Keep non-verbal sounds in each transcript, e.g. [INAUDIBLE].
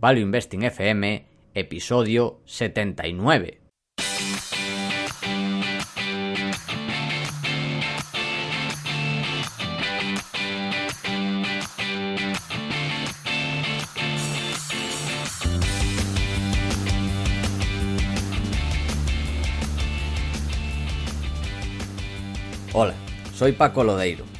Value Investing FM, episodio 79. Hola, soy Paco Lodeiro.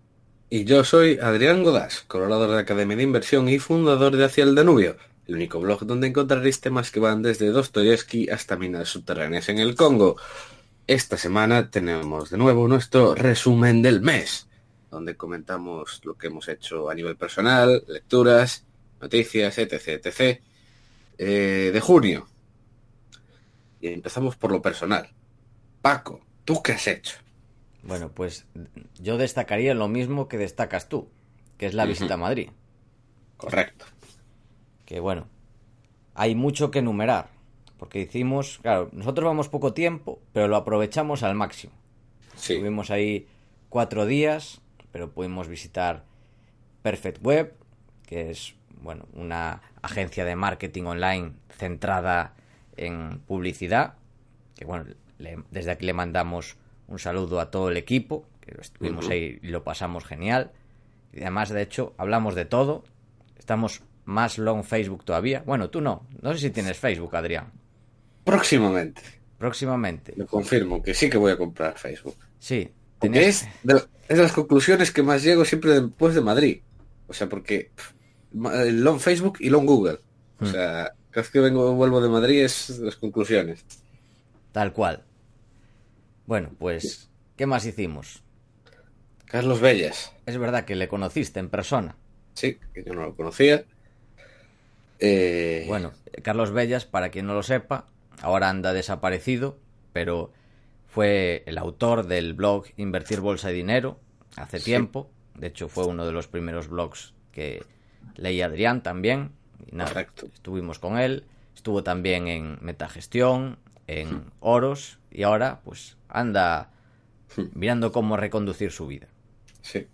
Y yo soy Adrián Godás, colaborador de la Academia de Inversión y fundador de Hacia el Danubio, el único blog donde encontraréis temas que van desde Dostoyevsky hasta minas subterráneas en el Congo. Esta semana tenemos de nuevo nuestro resumen del mes, donde comentamos lo que hemos hecho a nivel personal, lecturas, noticias, etc. etc. Eh, de junio. Y empezamos por lo personal. Paco, ¿tú qué has hecho? Bueno, pues yo destacaría lo mismo que destacas tú, que es la visita a Madrid. Correcto. Que bueno, hay mucho que enumerar, porque hicimos, claro, nosotros vamos poco tiempo, pero lo aprovechamos al máximo. Sí. Estuvimos ahí cuatro días, pero pudimos visitar Perfect Web, que es, bueno, una agencia de marketing online centrada en publicidad, que bueno, le- desde aquí le mandamos un saludo a todo el equipo, que estuvimos ahí y lo pasamos genial. Y además, de hecho, hablamos de todo. Estamos más long Facebook todavía. Bueno, tú no. No sé si tienes Facebook, Adrián. Próximamente. Próximamente. Lo confirmo, que sí que voy a comprar Facebook. Sí. Es de, es de las conclusiones que más llego siempre después de Madrid. O sea, porque pff, long Facebook y long Google. O Hmm. sea, cada vez que vengo vuelvo de Madrid es las conclusiones. Tal cual. Bueno, pues, ¿qué más hicimos? Carlos Bellas. Es verdad que le conociste en persona. Sí, que yo no lo conocía. Eh, Bueno, Carlos Bellas, para quien no lo sepa, ahora anda desaparecido, pero fue el autor del blog Invertir Bolsa y Dinero hace Sí. tiempo. De hecho, fue uno de los primeros blogs que leí Adrián también. Y nada, Correcto. estuvimos con él. Estuvo también en Metagestión, en Oros, y ahora pues anda Hmm. mirando cómo reconducir su vida. Sí.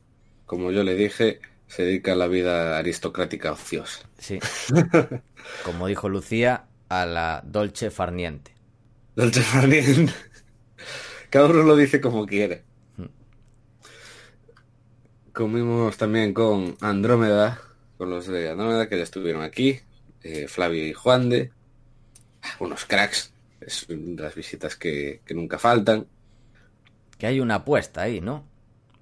Como yo le dije, se dedica a la vida aristocrática ociosa. Sí. [LAUGHS] Como dijo Lucía, a la Dolce Farniente. Dolce Farniente. Cada uno lo dice como quiere. Hmm. Comimos también con Andrómeda, con los de Andrómeda que ya estuvieron aquí, eh, Flavio y Juan de, unos cracks, es las visitas que, que nunca faltan. Que hay una apuesta ahí, ¿no?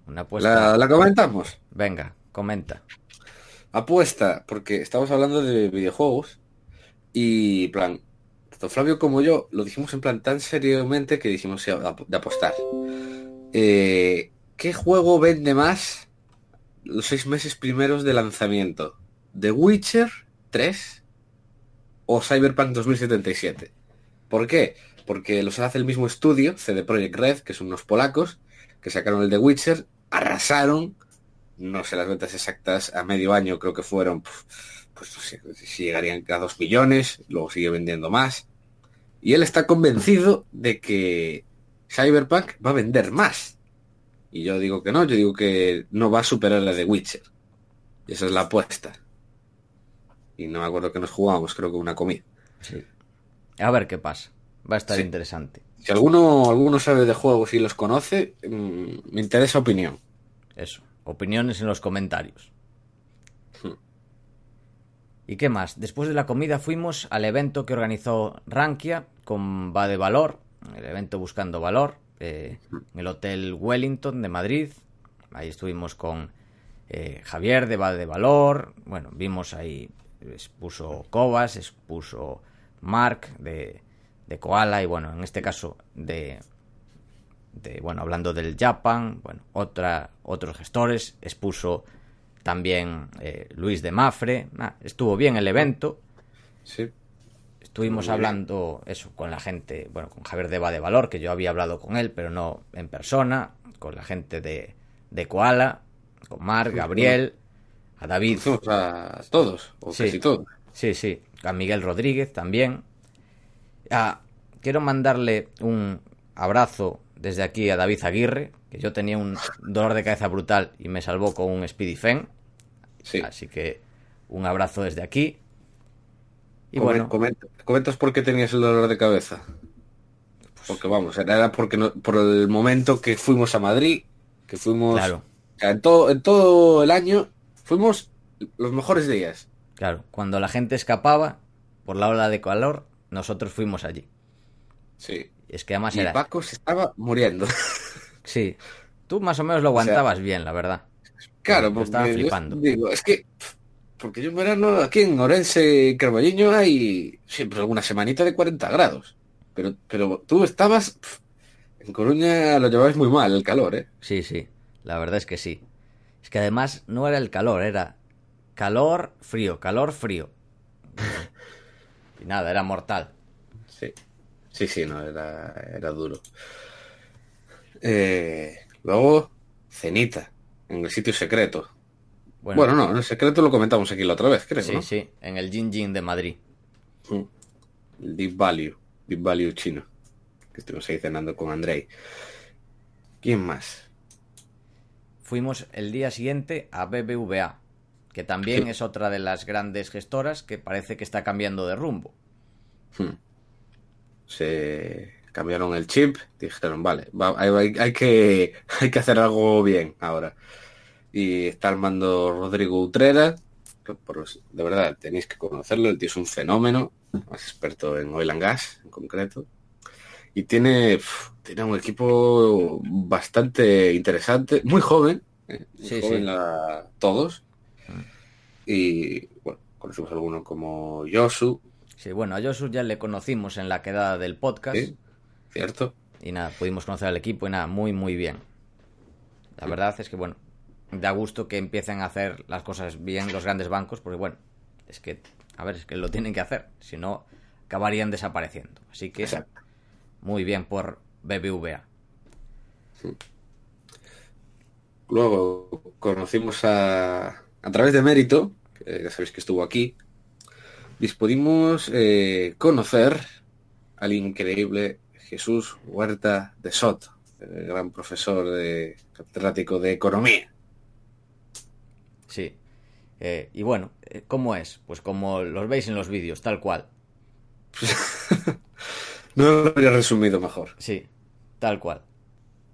Una apuesta. La, la comentamos. Venga, comenta. Apuesta, porque estamos hablando de videojuegos y, plan, tanto Flavio como yo lo dijimos en plan tan seriamente que dijimos de apostar. Eh, ¿Qué juego vende más los seis meses primeros de lanzamiento? ¿The Witcher 3 o Cyberpunk 2077? ¿Por qué? Porque los hace el mismo estudio, CD Projekt Red, que son unos polacos, que sacaron el The Witcher, arrasaron, no sé las ventas exactas, a medio año creo que fueron, pues no sé si llegarían a dos millones, luego sigue vendiendo más. Y él está convencido de que Cyberpunk va a vender más. Y yo digo que no, yo digo que no va a superar la de Witcher. Y esa es la apuesta. Y no me acuerdo que nos jugábamos, creo que una comida. A ver qué pasa. Va a estar Sí. interesante. Si alguno, alguno sabe de juegos y los conoce, mm, me interesa opinión. Eso. Opiniones en los comentarios. Hmm. ¿Y qué más? Después de la comida fuimos al evento que organizó Rankia, con Va de Valor, el evento Buscando Valor, eh, en el Hotel Wellington de Madrid. Ahí estuvimos con eh, Javier de Va de Valor. Bueno, vimos ahí, expuso Cobas, expuso Mark de, de Koala y bueno, en este caso de, de bueno, hablando del Japan, bueno, otra, otros gestores, expuso también eh, Luis de Mafre. Nah, estuvo bien el evento. Sí. Estuvimos hablando eso con la gente, bueno, con Javier Deva de Valor, que yo había hablado con él, pero no en persona, con la gente de, de Koala, con Marc, Gabriel, a David. Conocimos a todos, o Sí. casi todos. Sí, sí, a Miguel Rodríguez también. Ah, quiero mandarle un abrazo desde aquí a David Aguirre, que yo tenía un dolor de cabeza brutal y me salvó con un Speedy Fen. Sí. Así que un abrazo desde aquí. Y Comen- bueno, comenta- ¿Comentas por qué tenías el dolor de cabeza? Porque vamos, era porque no- por el momento que fuimos a Madrid, que fuimos claro, en todo, en todo el año, fuimos los mejores días. Claro, cuando la gente escapaba por la ola de calor, nosotros fuimos allí. Sí. Es que además Y era... Paco se estaba muriendo. [LAUGHS] Sí, tú más o menos lo aguantabas bien, la verdad. Claro, porque estaba flipando. digo, es que porque yo en verano aquí en Orense y Carballiño hay siempre alguna semanita de 40 grados. Pero, pero tú estabas en Coruña lo llevabas muy mal el calor, ¿eh? Sí, sí, la verdad es que sí. Es que además no era el calor, era calor, frío, calor, frío. [LAUGHS] Y nada, era mortal. Sí. Sí, sí, no, era, era duro. Eh, luego, cenita, en el sitio secreto. Bueno, Bueno, no, en el secreto lo comentamos aquí la otra vez, creo, sí, ¿no? sí, en el Jin Jin de Madrid. Mm. El Deep Value, Deep Value chino. Que estuvimos ahí cenando con Andrei. ¿Quién más? Fuimos el día siguiente a BBVA, que también Sí. es otra de las grandes gestoras que parece que está cambiando de rumbo. Hmm. Se cambiaron el chip, dijeron, vale, va- hay, que, [LAUGHS] hay que hacer algo bien ahora. Y está al mando Rodrigo Utrera, que por de verdad tenéis que conocerlo, el tío es un fenómeno, más experto en oil and gas en concreto. Y tiene, pf, tiene un equipo bastante interesante, muy joven, eh, muy Sí, joven sí. la- todos. Y bueno, conocimos a alguno como Yosu, Sí, bueno, a Josu ya le conocimos en la quedada del podcast. Sí. ¿cierto? Y nada, pudimos conocer al equipo y nada, muy, muy bien. La verdad es que, bueno, da gusto que empiecen a hacer las cosas bien los grandes bancos, porque, bueno, es que, a ver, es que lo tienen que hacer, si no, acabarían desapareciendo. Así que, Exacto. muy bien por BBVA. Luego conocimos a, a través de Mérito, que ya sabéis que estuvo aquí, y pudimos eh, conocer al increíble Jesús Huerta de Soto, el gran profesor de catedrático de economía. Sí. Eh, y bueno, eh, ¿cómo es? Pues como los veis en los vídeos, tal cual. [LAUGHS] No lo habría resumido mejor. Sí, tal cual.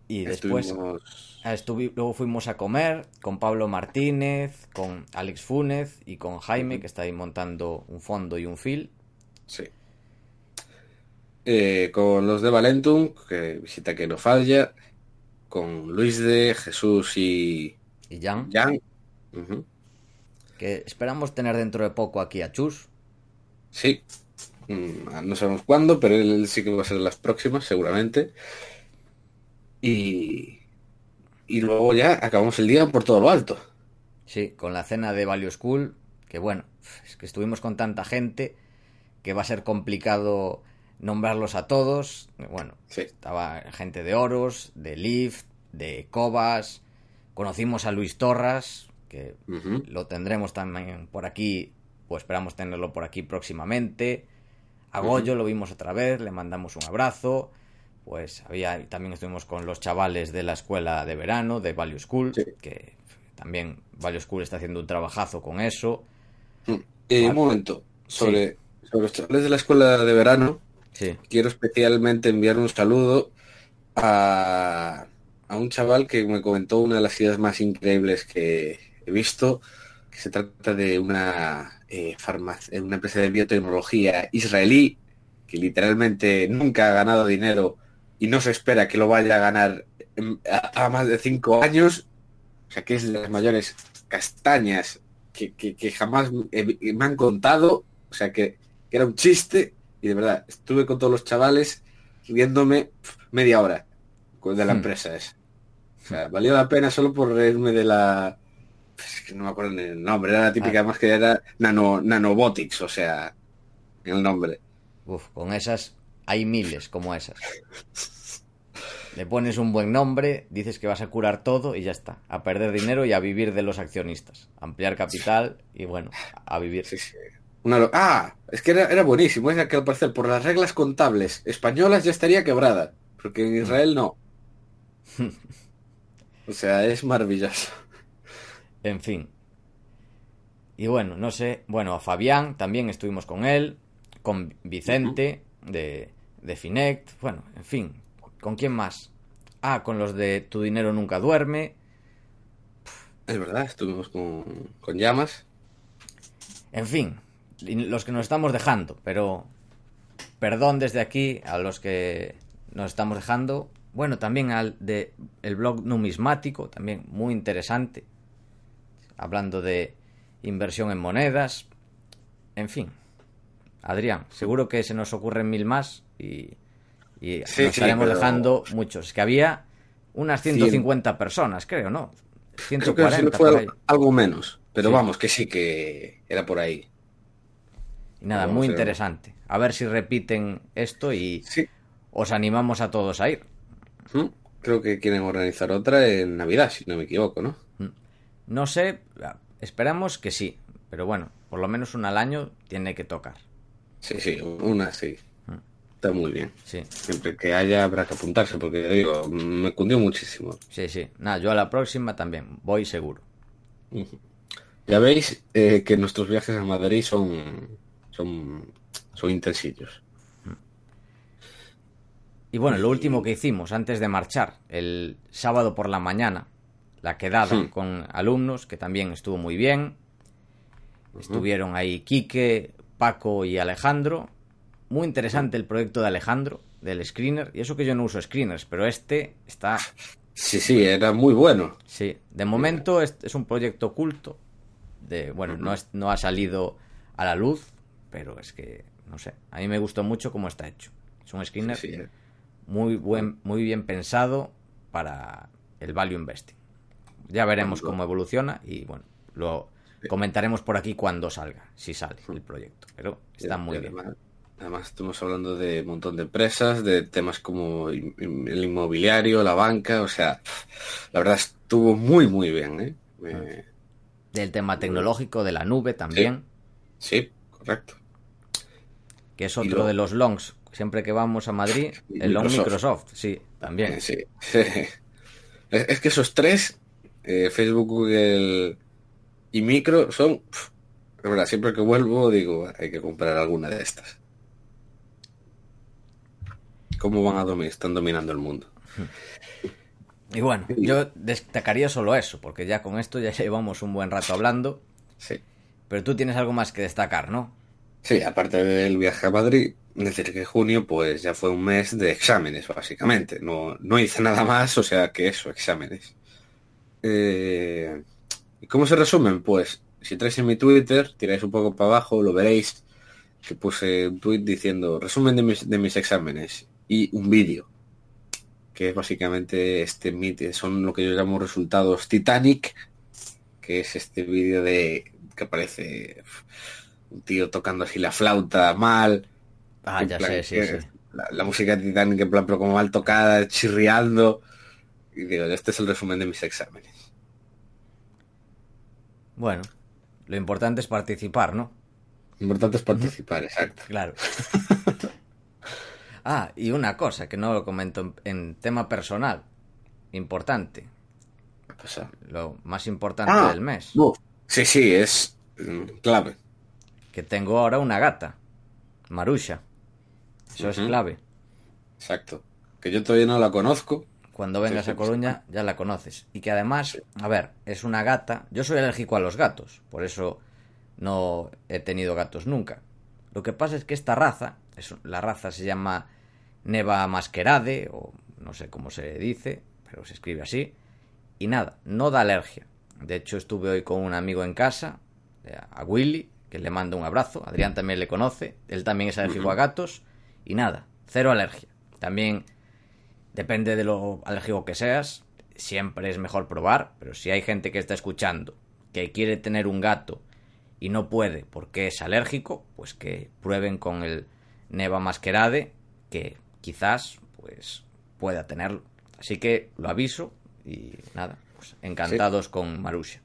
Y después... Estuvimos- estuvi- luego fuimos a comer con Pablo Martínez, con Alex Funes y con Jaime, que está ahí montando un fondo y un fil. Sí. Eh, con los de Valentum, que visita que no falla, con Luis de Jesús y Y Jan, Jan. Que esperamos tener dentro de poco aquí a Chus. Sí. Mm, No sabemos cuándo, pero él sí que va a ser las próximas, seguramente. Y, y luego ya acabamos el día por todo lo alto. Sí, con la cena de Value School, que bueno, es que estuvimos con tanta gente que va a ser complicado nombrarlos a todos. Bueno, Sí. estaba gente de Oros, de Lyft, de Cobas. Conocimos a Luis Torras, que lo tendremos también por aquí, o esperamos tenerlo por aquí próximamente. A Goyo lo vimos otra vez, le mandamos un abrazo. Pues había, también estuvimos con los chavales de la escuela de verano, de Value School, Sí. que también Value School está haciendo un trabajazo con eso. Mm. Eh, Ah, un momento. Sobre, sobre los chavales de la escuela de verano, Sí, quiero especialmente enviar un saludo a, a un chaval que me comentó una de las ideas más increíbles que he visto, que se trata de una, eh, una empresa de biotecnología israelí que literalmente nunca ha ganado dinero y no se espera que lo vaya a ganar a, más de cinco años, o sea que es de las mayores castañas que, jamás me han contado, o sea que, era un chiste y de verdad estuve con todos los chavales viéndome media hora de la hmm. empresa esa. O sea, valió la pena solo por reírme de la... Es que no me acuerdo ni el nombre, era la típica ah. más que era nano, Nanobotics, o sea, el nombre. Uf, con esas hay miles como esas. Le pones un buen nombre, dices que vas a curar todo y ya está. A perder dinero y a vivir de los accionistas. Ampliar capital y bueno, a vivir. Ah, es que era, buenísimo. Es que al parecer por las reglas contables españolas ya estaría quebrada. Porque en Israel no. [LAUGHS] o sea, es maravilloso. En fin. Y bueno, no sé. Bueno, a Fabián también estuvimos con él con Vicente de, de Finect, bueno, en fin, ¿con quién más? Ah, con los de Tu dinero nunca duerme. Es verdad, estuvimos con, con llamas. En fin, los que nos estamos dejando, pero perdón desde aquí a los que nos estamos dejando. Bueno, también al de el blog numismático, también muy interesante, hablando de inversión en monedas. En fin, Adrián, seguro que se nos ocurren mil más y, nos estaremos dejando muchos. Que había unas 150 personas, creo, ¿no? 140. fue algo menos, pero vamos, que sí que era por ahí. Y nada, muy interesante. A ver si repiten esto y os animamos a todos a ir. ¿Mm? Creo que quieren organizar otra en Navidad, si no me equivoco, ¿no? ¿Mm? No sé, esperamos que sí, pero bueno, por lo menos una al año tiene que tocar. Sí, sí, una sí. Está muy bien. Sí. Siempre que haya habrá que apuntarse, porque digo, me cundió muchísimo. Sí, sí. Nada, yo a la próxima también, voy seguro. Ya veis eh, que nuestros viajes a Madrid son, son, son intensillos. Y bueno, lo último que hicimos antes de marchar, el sábado por la mañana, la quedada con alumnos, que también estuvo muy bien. Estuvieron ahí Quique, Paco y Alejandro. Muy interesante el proyecto de Alejandro, del screener. Y eso que yo no uso screeners, pero este está... Sí, sí, era muy bueno. Sí, de momento es, un proyecto oculto. De, bueno, no, es, no ha salido a la luz, pero es que, no sé, a mí me gustó mucho cómo está hecho. Es un screener eh. muy, buen, muy bien pensado para el value investing. Ya veremos cómo evoluciona y bueno, lo, Comentaremos por aquí cuando salga, si sale el proyecto, pero está muy bien. Además, estamos hablando de un montón de empresas, de temas como el inmobiliario, la banca, o sea, la verdad estuvo muy, muy bien. ¿eh? Ah. Del tema tecnológico, de la nube también. Sí, correcto. Que es otro de los longs. Siempre que vamos a Madrid, el long Microsoft, sí, también. Sí. [LAUGHS] es que esos tres, eh, Facebook, Google y micro son, verdad, siempre que vuelvo digo, hay que comprar alguna de estas. ¿Cómo van a dominar? Están dominando el mundo. Y bueno, yo destacaría solo eso, porque ya con esto ya [LAUGHS] llevamos un buen rato hablando. Sí. Pero tú tienes algo más que destacar, ¿no? Sí, aparte del viaje a Madrid, decir que junio pues ya fue un mes de exámenes, básicamente. No, no hice nada más, o sea que eso, exámenes. Eh, ¿Y cómo se resumen? Pues si traes en mi Twitter, tiráis un poco para abajo, lo veréis, que puse un tweet diciendo resumen de mis, de mis exámenes y un vídeo, que es básicamente este son lo que yo llamo resultados Titanic, que es este vídeo de que aparece un tío tocando así la flauta mal. Ah, ya sé, sí, sí. La, música de Titanic en plan, pero como mal tocada, chirriando. Y digo, este es el resumen de mis exámenes. Bueno, lo importante es participar, ¿no? Lo importante es participar, exacto. Claro. [LAUGHS] ah, y una cosa que no lo comento en, tema personal. Importante. ¿Qué pasa? Lo más importante ah, del mes. Sí, sí, es mm, clave. Que tengo ahora una gata. Marusha. Eso es clave. Exacto. Que yo todavía no la conozco, cuando vengas a Coruña ya la conoces. Y que además, a ver, es una gata. Yo soy alérgico a los gatos, por eso no he tenido gatos nunca. Lo que pasa es que esta raza es, la raza se llama Neva Masquerade, o no sé cómo se dice, pero se escribe así. Y nada, no da alergia. De hecho, estuve hoy con un amigo en casa, eh, a Willy, que le mando un abrazo. Adrián también le conoce. Él también es alérgico a gatos. Y nada, cero alergia. También depende de lo alérgico que seas. Siempre es mejor probar. Pero si hay gente que está escuchando que quiere tener un gato y no puede porque es alérgico, pues que prueben con el Neva Masquerade, que quizás pues pueda tenerlo. Así que lo aviso y nada, pues encantados con Marusha.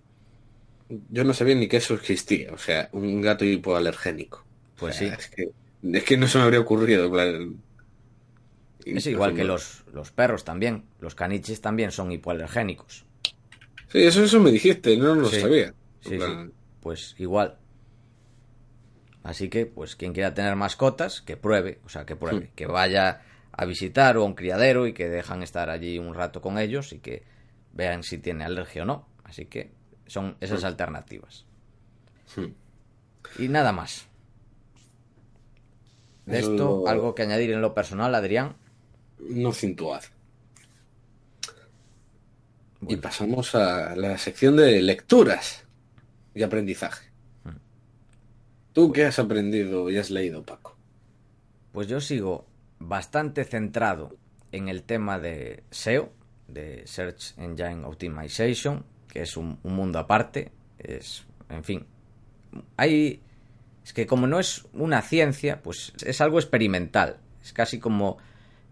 Yo no sabía ni que eso existía, o sea, un gato hipoalergénico. Pues sí. Es que, es que no se me habría ocurrido. Es igual que los, los perros también. Los caniches también son hipoalergénicos. Sí, eso, eso me dijiste, no lo sabía. Sí, sí, Pues igual. Así que, pues quien quiera tener mascotas, que pruebe, o sea, que pruebe, que vaya a visitar o a un criadero y que dejan estar allí un rato con ellos y que vean si tiene alergia o no. Así que son esas alternativas. Y nada más. De esto, algo que añadir en lo personal, Adrián. No cintuad. Y pasamos a la sección de lecturas y aprendizaje. Mm. ¿Tú qué has aprendido y has leído, Paco? Pues yo sigo bastante centrado en el tema de SEO, de Search Engine Optimization, que es un, mundo aparte. Es, en fin, hay... Es que como no es una ciencia, pues es algo experimental. Es casi como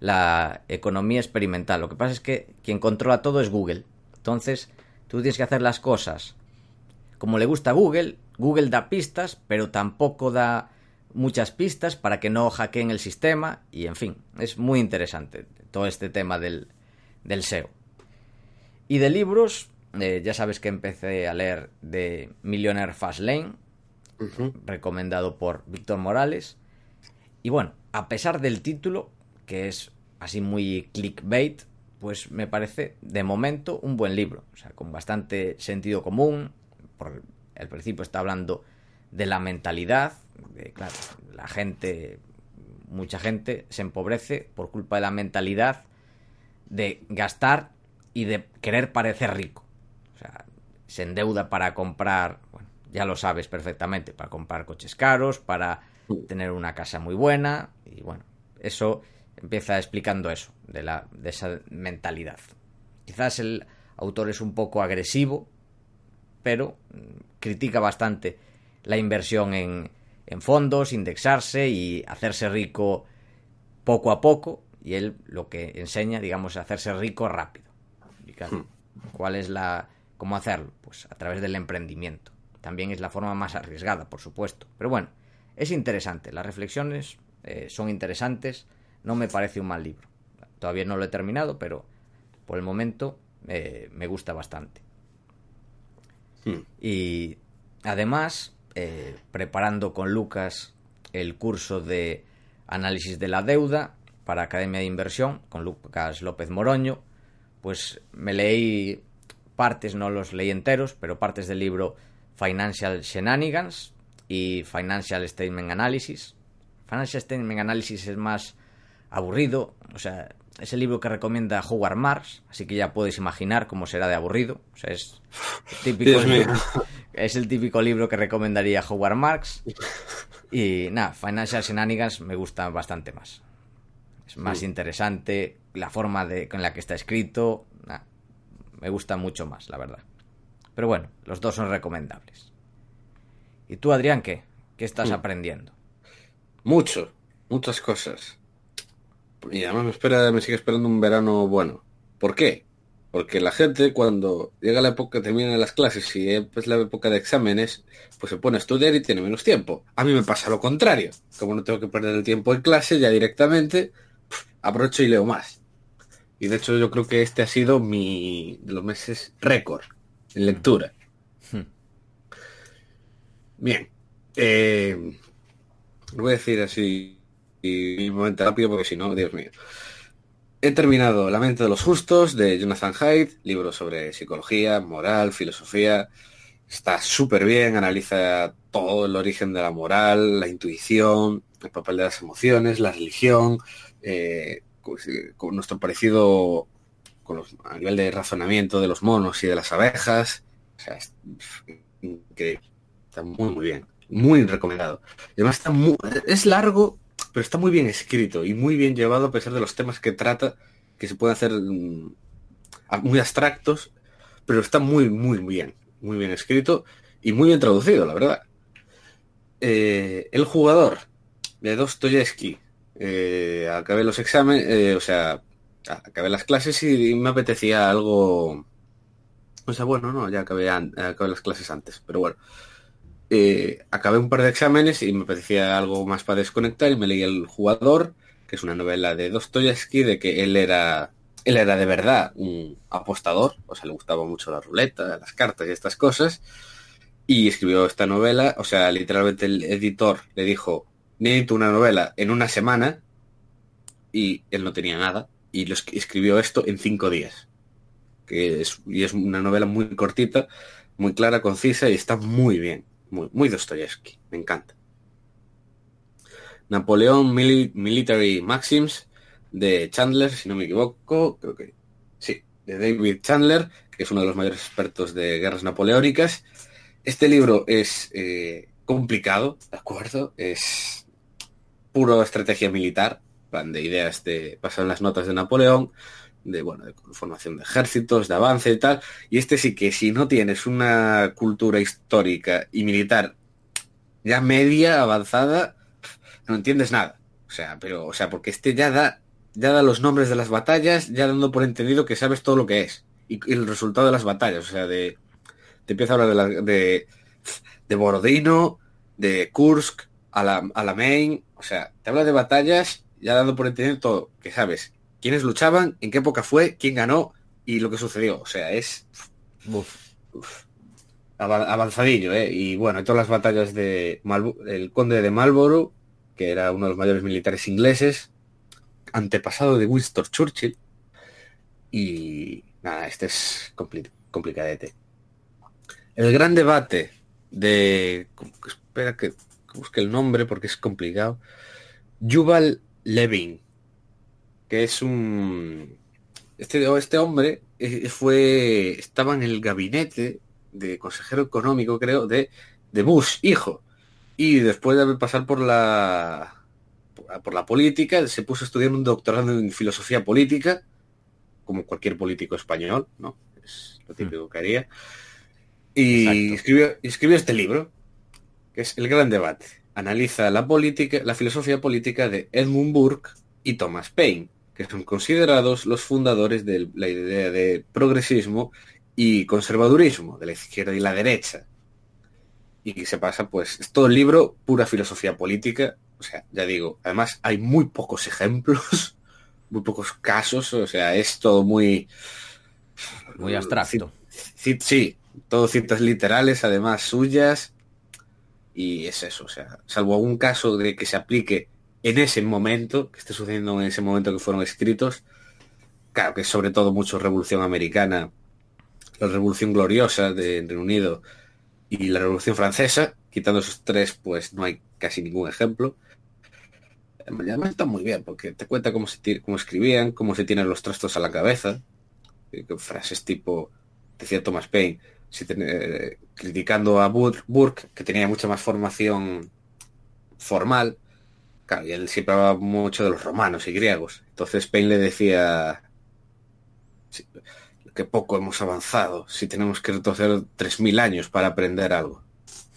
la economía experimental. Lo que pasa es que quien controla todo es Google. Entonces, tú tienes que hacer las cosas como le gusta a Google. Google da pistas, pero tampoco da muchas pistas para que no hackeen el sistema. Y en fin, es muy interesante todo este tema del, del SEO. Y de libros, eh, ya sabes que empecé a leer de Millionaire Fastlane, recomendado por Víctor Morales. Y bueno, a pesar del título, que es así muy clickbait, pues me parece de momento un buen libro, o sea, con bastante sentido común. Por el principio está hablando de la mentalidad, de, claro, la gente, mucha gente se empobrece por culpa de la mentalidad de gastar y de querer parecer rico. O sea, se endeuda para comprar, bueno, ya lo sabes perfectamente, para comprar coches caros, para tener una casa muy buena y bueno, eso empieza explicando eso, de, la, de esa mentalidad. Quizás el autor es un poco agresivo, pero mm, critica bastante la inversión en, en fondos, indexarse y hacerse rico poco a poco. Y él lo que enseña, digamos, es hacerse rico rápido. Hmm. ¿Cuál es la. cómo hacerlo? Pues a través del emprendimiento. También es la forma más arriesgada, por supuesto. Pero bueno, es interesante. Las reflexiones eh, son interesantes no me parece un mal libro. Todavía no lo he terminado, pero por el momento eh, me gusta bastante. Hmm. Y además, eh, preparando con Lucas el curso de análisis de la deuda para Academia de Inversión, con Lucas López Moroño, pues me leí partes, no los leí enteros, pero partes del libro Financial Shenanigans y Financial Statement Analysis. Financial Statement Analysis es más aburrido, o sea, es el libro que recomienda Howard Marks, así que ya puedes imaginar cómo será de aburrido. O sea, es, típico [LAUGHS] es el típico libro que recomendaría Howard Marks. Y nada, Financial Shenanigans me gusta bastante más. Es más interesante, la forma de, con la que está escrito, me gusta mucho más, la verdad. Pero bueno, los dos son recomendables. ¿Y tú, Adrián, qué? ¿Qué estás mm. aprendiendo? Mucho, muchas cosas. Y además me, espera, me sigue esperando un verano bueno. ¿Por qué? Porque la gente cuando llega la época, termina las clases y es la época de exámenes, pues se pone a estudiar y tiene menos tiempo. A mí me pasa lo contrario. Como no tengo que perder el tiempo en clase, ya directamente aprovecho y leo más. Y de hecho yo creo que este ha sido mi de los meses récord en lectura. Hmm. Bien. Eh, voy a decir así y un momento rápido porque si no, Dios mío. He terminado La mente de los justos de Jonathan Haidt, libro sobre psicología, moral, filosofía. Está súper bien, analiza todo el origen de la moral, la intuición, el papel de las emociones, la religión, eh, con nuestro parecido con los, a nivel de razonamiento de los monos y de las abejas. O sea, es, Está muy, muy bien. Muy recomendado. además está muy, es largo, pero está muy bien escrito y muy bien llevado a pesar de los temas que trata, que se pueden hacer mm, muy abstractos, pero está muy, muy bien. Muy bien escrito y muy bien traducido, la verdad. Eh, el jugador de Dostoyevsky. Eh, acabé los exámenes, eh, o sea, acabé las clases y, me apetecía algo... O sea, bueno, no, ya acabé, acabé las clases antes, pero bueno. Eh, acabé un par de exámenes y me apetecía algo más para desconectar y me leí El jugador, que es una novela de Dostoyevsky, de que él era, él era de verdad un apostador, o sea, le gustaba mucho la ruleta, las cartas y estas cosas, y escribió esta novela, o sea, literalmente el editor le dijo, necesito una novela en una semana, y él no tenía nada, y lo escribió esto en cinco días. Que es, y es una novela muy cortita, muy clara, concisa y está muy bien. Muy, muy Dostoyevsky. Me encanta. Napoleón Military Maxims de Chandler, si no me equivoco, creo que sí, de David Chandler, que es uno de los mayores expertos de guerras napoleónicas. Este libro es eh, complicado, ¿de acuerdo? Es puro estrategia militar, de ideas de pasar las notas de Napoleón, de bueno, de formación de ejércitos, de avance y tal. Y este sí que si no tienes una cultura histórica y militar ya media, avanzada, no entiendes nada. O sea, pero, o sea, porque este ya da, ya da los nombres de las batallas, ya dando por entendido que sabes todo lo que es. Y, el resultado de las batallas. O sea, de. Te empieza a hablar de, de, de Borodino, de Kursk, a la, a la Main. O sea, te habla de batallas ya dando por entender todo, que sabes quiénes luchaban, en qué época fue, quién ganó y lo que sucedió. O sea, es avanzadillo, ¿eh? Y bueno, todas las batallas de el conde de Marlborough, que era uno de los mayores militares ingleses, antepasado de Winston Churchill. Y nada, este es complicadete. El gran debate de... Espera que busque el nombre porque es complicado. Yuval Levin, que es un... Este, este hombre eh, fue, estaba en el gabinete de consejero económico, creo, de, de Bush, hijo. Y después de pasar por la, por la política, se puso a estudiar un doctorado en filosofía política, como cualquier político español, ¿no? Es lo típico que haría. Y escribió, escribió este libro, que es El Gran Debate analiza la política, la filosofía política de Edmund Burke y Thomas Paine, que son considerados los fundadores de la idea de progresismo y conservadurismo, de la izquierda y la derecha. Y que se pasa, pues, es todo el libro, pura filosofía política. O sea, ya digo, además hay muy pocos ejemplos, [LAUGHS] muy pocos casos, o sea, es todo muy... Muy abstracto. Sí, sí, todo citas literales, además suyas, y es eso, o sea, salvo algún caso de que se aplique en ese momento, que esté sucediendo en ese momento que fueron escritos, claro que sobre todo mucho Revolución Americana, la Revolución Gloriosa de Reino Unido y la Revolución Francesa, quitando esos tres, pues no hay casi ningún ejemplo. Además está muy bien, porque te cuenta cómo, se cómo escribían, cómo se tienen los trastos a la cabeza, eh, frases tipo, decía Thomas Paine, eh, criticando a Burke, que tenía mucha más formación formal, y él siempre hablaba mucho de los romanos y griegos. Entonces Paine le decía que poco hemos avanzado, si tenemos que retroceder 3.000 años para aprender algo.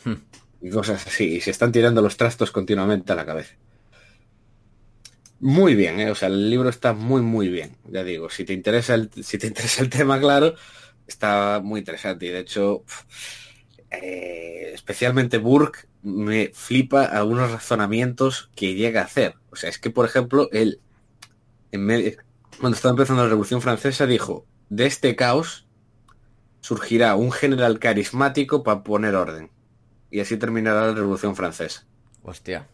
Hmm. Y cosas así, y se están tirando los trastos continuamente a la cabeza. Muy bien, ¿eh? o sea, el libro está muy, muy bien. Ya digo, si te interesa el, si te [LAUGHS] interesa el tema, claro, está muy interesante y de hecho eh, especialmente Burke me flipa algunos razonamientos que llega a hacer. O sea, es que por ejemplo él en medio, cuando estaba empezando la Revolución Francesa dijo, de este caos surgirá un general carismático para poner orden. Y así terminará la Revolución Francesa. Hostia.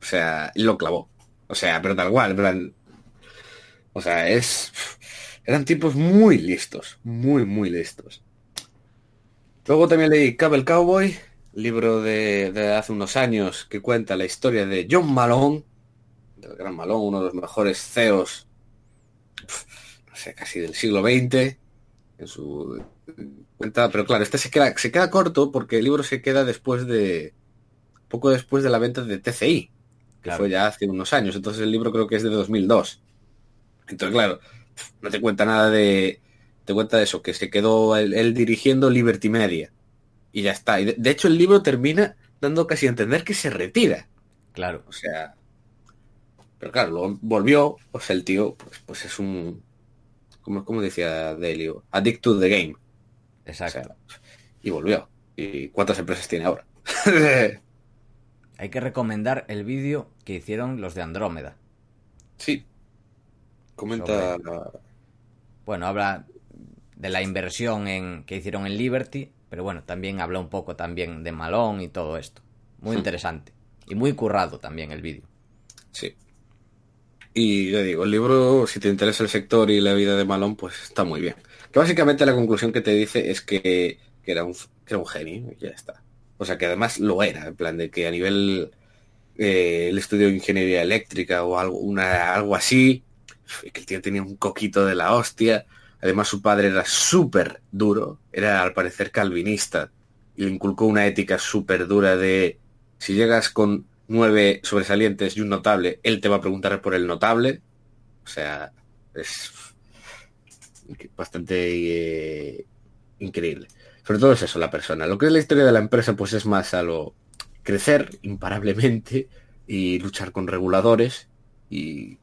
O sea, lo clavó. O sea, pero tal cual, O sea, es eran tipos muy listos, muy, muy listos. Luego también leí Cable Cowboy libro de, de hace unos años que cuenta la historia de John Malone, del gran Malone, uno de los mejores CEOs, no sé, casi del siglo XX, en su cuenta, pero claro, este se queda, se queda corto porque el libro se queda después de, poco después de la venta de TCI, que Claro. fue ya hace unos años, entonces el libro creo que es de 2002. Entonces, claro, no te cuenta nada de, te cuenta de eso, que se quedó él, él dirigiendo Liberty Media. Y ya está. Y de, hecho el libro termina dando casi a entender que se retira. Claro. O sea, pero claro, luego volvió, pues el tío, pues, pues es un, como, como decía Delio, addict to the game. O Exacto. sea, y volvió. ¿Y cuántas empresas tiene ahora? [LAUGHS] [LAUGHS] Hay que recomendar el vídeo que hicieron los de Andrómeda. sí. Comenta... Bueno, habla de la inversión en, que hicieron en Liberty, pero bueno, también habla un poco también de Malón y todo esto. Muy interesante. Y muy currado también el vídeo. Sí. Y yo digo, el libro, si te interesa el sector y la vida de Malón, pues está muy bien. Que básicamente la conclusión que te dice es que, que era, un, que era un genio y ya está. O sea, que además lo era, en plan de que a nivel eh, el estudio de ingeniería eléctrica o algo, una, algo así, que el tío tenía un coquito de la hostia. Además su padre era súper duro, era al parecer calvinista y le inculcó una ética súper dura de si llegas con nueve sobresalientes y un notable, él te va a preguntar por el notable. O sea, es bastante eh, increíble. Sobre todo es eso, la persona. Lo que es la historia de la empresa, pues es más a lo crecer imparablemente y luchar con reguladores y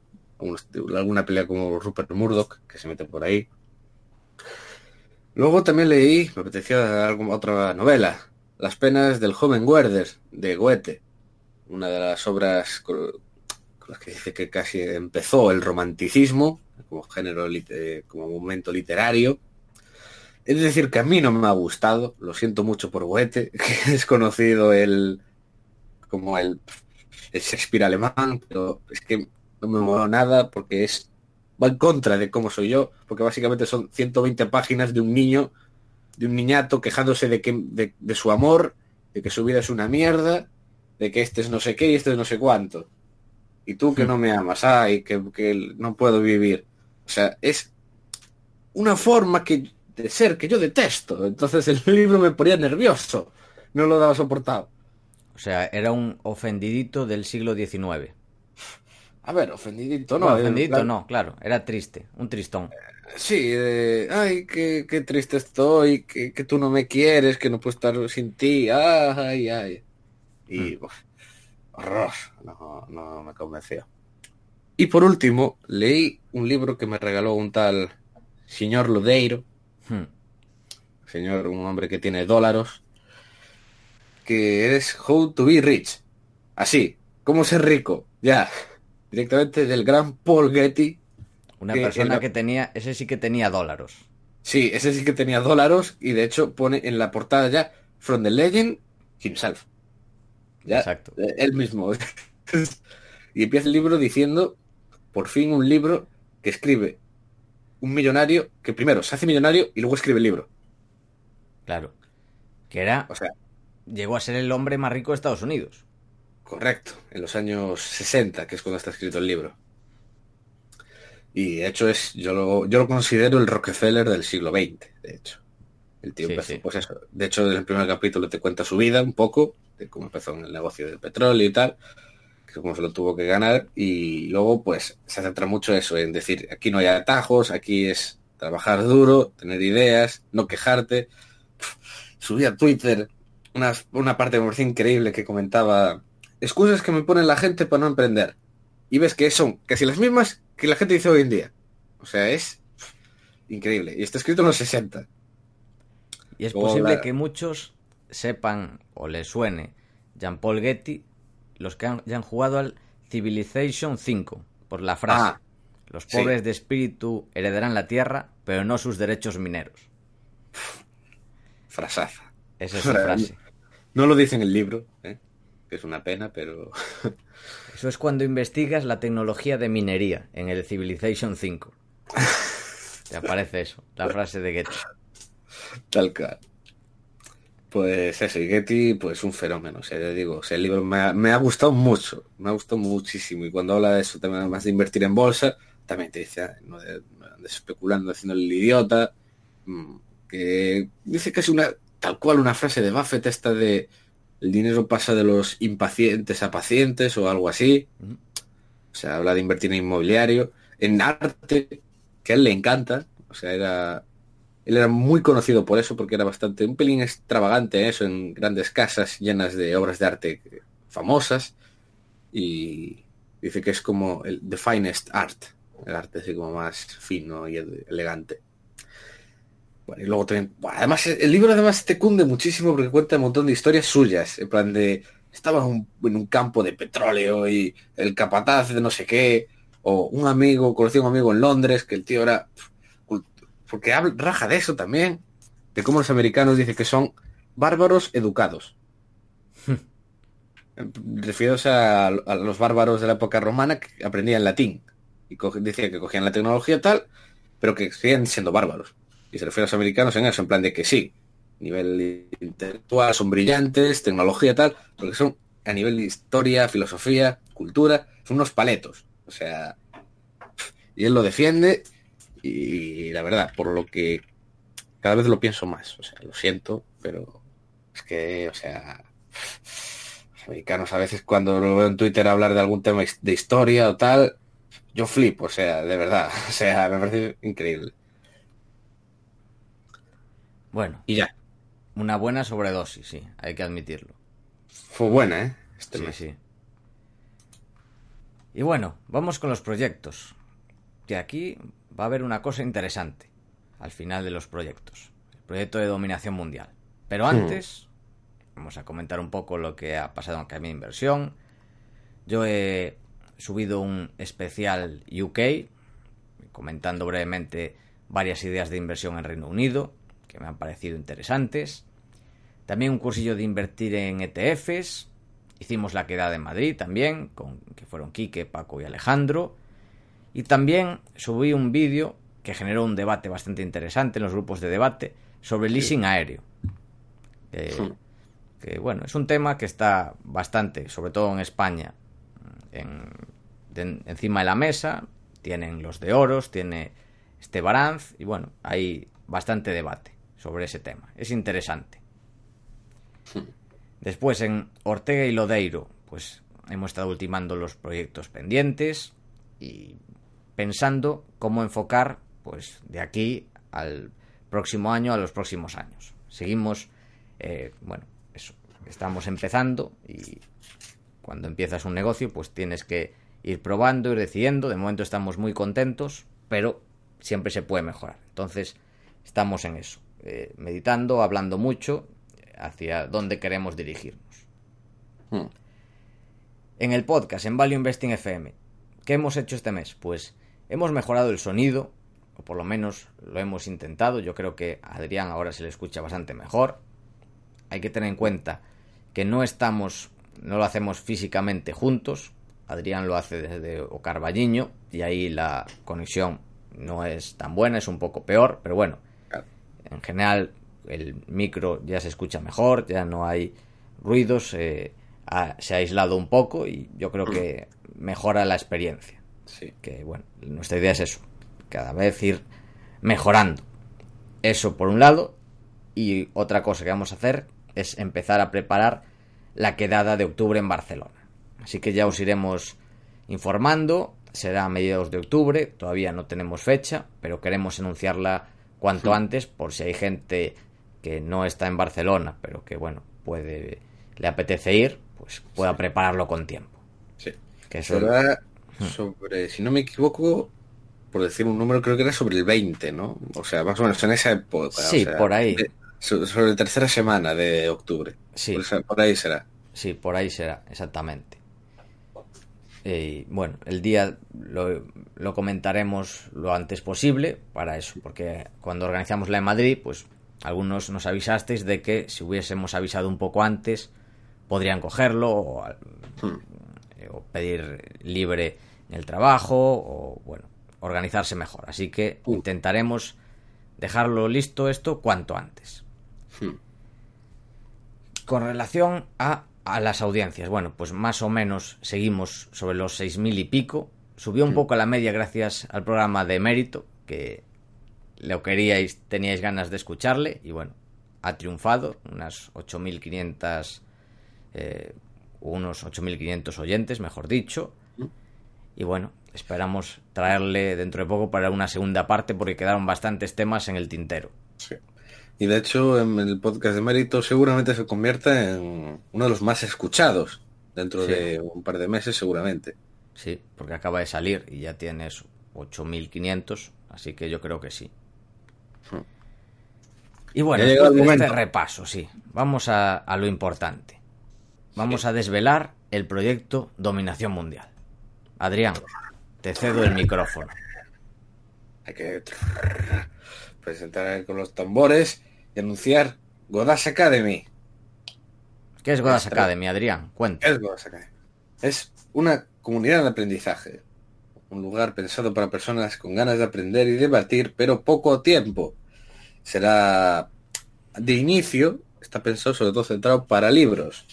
alguna pelea como Rupert Murdoch, que se mete por ahí. Luego también leí, me apetecía algo, otra novela, Las penas del joven Werder, de Goethe, una de las obras con, las que dice que casi empezó el romanticismo, como género, como momento literario. Es decir, que a mí no me ha gustado, lo siento mucho por Goethe, [LAUGHS] que es conocido el como el, el Shakespeare alemán, pero es que no me moló nada porque es va en contra de cómo soy yo, porque básicamente son 120 páginas de un niño, de un niñato quejándose de que de, de su amor, de que su vida es una mierda, de que este es no sé qué y este es no sé cuánto. Y tú que no me amas, ay, que, que no puedo vivir. O sea, es una forma que, de ser que yo detesto. Entonces el [LAUGHS] libro me ponía nervioso. No lo daba soportado. O sea, era un ofendidito del siglo XIX. A ver, ofendidito, no. No, en ofendidito plan- no, claro. Era triste, un tristón. Sí, de, ay, qué, qué triste estoy, que, que tú no me quieres, que no puedo estar sin ti, ay, ay. Y, uf, horror, no, no me convenció. Y por último, leí un libro que me regaló un tal señor Lodeiro, Hmm. señor, un hombre que tiene dólares, que es How to be Rich. Así, ¿cómo ser rico? Ya, directamente del gran Paul Getty. Una Que persona que tenía, ese sí que tenía dólares. Sí, ese sí que tenía dólares y de hecho pone en la portada ya From the Legend himself. Ya, Exacto. eh, él mismo. [LAUGHS] y empieza el libro diciendo, por fin un libro que escribe un millonario que primero se hace millonario y luego escribe el libro. Claro. Que era, O sea, llegó a ser el hombre más rico de Estados Unidos. Correcto, en los años 60, que es cuando está escrito el libro. Y de hecho es, yo lo, yo lo considero el Rockefeller del siglo XX, de hecho. El tío Sí, empezó, sí. pues eso. De hecho, en el primer capítulo te cuenta su vida un poco, de cómo empezó en el negocio del petróleo y tal, cómo se lo tuvo que ganar, y luego pues se centra mucho eso, en decir, aquí no hay atajos, aquí es trabajar duro, tener ideas, no quejarte. Subí a Twitter una, una parte pareció increíble que comentaba excusas que me pone la gente para no emprender. Y ves que son casi las mismas que la gente dice hoy en día. O sea, es increíble. Y está escrito en los 60. Y es posible que muchos sepan o les suene Jean-Paul Getty los que han, ya han jugado al Civilization 5 por la frase Ah, Los sí. pobres de espíritu heredarán la tierra, pero no sus derechos mineros. Frasaza. Esa es su [LAUGHS] frase. No lo dice en el libro, ¿eh? Que es una pena, pero... [LAUGHS] Eso es cuando investigas la tecnología de minería en el Civilization 5. Te aparece eso, la frase de Getty. Tal cual. Pues eso, y Getty, pues un fenómeno, o sea, ya digo, o sea, el libro me ha, me ha gustado mucho, me ha gustado muchísimo, y cuando habla de eso también, además de invertir en bolsa, también te dice, ah, no de, de especulando, haciendo el idiota, mm, que dice que es una, tal cual una frase de Buffett esta de el dinero pasa de los impacientes a pacientes o algo así, o sea, habla de invertir en inmobiliario, en arte, que a él le encanta, o sea, era él era muy conocido por eso, porque era bastante, un pelín extravagante eso, en grandes casas llenas de obras de arte famosas. Y dice que es como el the finest art, el arte así como más fino y elegante. Bueno, y luego también, bueno, además el libro además te cunde muchísimo porque cuenta un montón de historias suyas, en plan de, estaba en un, en un campo de petróleo y el capataz de no sé qué, o un amigo, conocí a un amigo en Londres que el tío era porque habla, raja de eso también, de cómo los americanos dicen que son bárbaros educados. [LAUGHS] Refiriéndose a, a, los bárbaros de la época romana que aprendían latín y decía que cogían la tecnología tal, pero que siguen siendo bárbaros. Y se refiere a los americanos en eso, en plan de que sí, nivel intelectual, son brillantes, tecnología tal, porque son a nivel de historia, filosofía, cultura, son unos paletos. O sea, y él lo defiende y la verdad, por lo que cada vez lo pienso más, o sea, lo siento, pero es que, o sea, los americanos a veces cuando lo veo en Twitter hablar de algún tema de historia o tal, yo flipo, o sea, de verdad, [LAUGHS] o sea, me parece increíble. Bueno. Y ya. Una buena sobredosis, sí, hay que admitirlo. Fue buena, ¿eh? Este sí, mes. sí. Y bueno, vamos con los proyectos. Que aquí va a haber una cosa interesante al final de los proyectos. El proyecto de dominación mundial. Pero hmm. antes, hmm. vamos a comentar un poco lo que ha pasado en de Inversión. Yo he subido un especial UK comentando brevemente varias ideas de inversión en Reino Unido que me han parecido interesantes. También un cursillo de invertir en ETFs. Hicimos la quedada en Madrid también, con, que fueron Quique, Paco y Alejandro. Y también subí un vídeo que generó un debate bastante interesante en los grupos de debate sobre el leasing aéreo. Que, sí. que, bueno, es un tema que está bastante, sobre todo en España, en, de, encima de la mesa. Tienen los de oros, tiene este Baranz, y bueno, hay bastante debate sobre ese tema. Es interesante. Sí. Después en Ortega y Lodeiro, pues hemos estado ultimando los proyectos pendientes y pensando cómo enfocar pues de aquí al próximo año a los próximos años. Seguimos, eh, bueno, eso, estamos empezando y cuando empiezas un negocio pues tienes que ir probando, ir decidiendo. De momento estamos muy contentos, pero siempre se puede mejorar. Entonces estamos en eso, eh, meditando, hablando mucho hacia dónde queremos dirigirnos. Hmm. En el podcast, en Value Investing FM, ¿qué hemos hecho este mes? Pues Hemos mejorado el sonido, o por lo menos lo hemos intentado. Yo creo que a Adrián ahora se le escucha bastante mejor. Hay que tener en cuenta que no estamos, no lo hacemos físicamente juntos. Adrián lo hace desde Ocarballiño y ahí la conexión no es tan buena, es un poco peor, pero bueno, en general el micro ya se escucha mejor, ya no hay ruidos, eh, ha, se ha aislado un poco y yo creo que mejora la experiencia. Sí. Que bueno, nuestra idea es eso, cada vez ir mejorando. Eso por un lado, y otra cosa que vamos a hacer es empezar a preparar la quedada de octubre en Barcelona. Así que ya os iremos informando, será a mediados de octubre, todavía no tenemos fecha, pero queremos anunciarla cuanto sí. antes por si hay gente que no está en Barcelona, pero que bueno, puede le apetece ir, pues pueda sí. prepararlo con tiempo. Sí. Que eso Será sobre, si no me equivoco, por decir un número, creo que era sobre el 20, ¿no? O sea, más o menos en esa época. Sí, o sea, por ahí. De, sobre la tercera semana de octubre. Sí. Por, esa, por ahí será. Sí, por ahí será, exactamente. Y bueno, el día lo, lo, comentaremos lo antes posible para eso, porque cuando organizamos la en Madrid, pues algunos nos avisasteis de que si hubiésemos avisado un poco antes, podrían cogerlo o, hmm. o pedir libre en el trabajo o, bueno, organizarse mejor. Así que uh. intentaremos dejarlo listo esto cuanto antes. Hmm. con relación a, a las audiencias, bueno, pues más o menos seguimos sobre los seis mil y pico. Subió un poco la media gracias al programa de Mérito, que lo queríais, teníais ganas de escucharle, y bueno, ha triunfado, unas 8.500, eh, unos 8.500 oyentes, mejor dicho. Y bueno, esperamos traerle dentro de poco para una segunda parte porque quedaron bastantes temas en el tintero. Sí. Y de hecho, en el podcast de Mérito seguramente se convierta en uno de los más escuchados dentro Sí. de un par de meses, seguramente. Sí, porque acaba de salir y ya tienes 8.500, así que yo creo que sí. Hmm. Y bueno, después este repaso, sí, vamos a, a lo importante. Vamos a desvelar el proyecto Dominación Mundial. Adrián, te cedo el micrófono. Hay que presentar con los tambores y anunciar Godash Academy. ¿Qué es Godas. Academy, Adrián? Cuenta. Es Godash Academy. Es una comunidad de aprendizaje. Un lugar pensado para personas con ganas de aprender y debatir, pero poco tiempo. Será de inicio, está pensado sobre todo centrado para libros.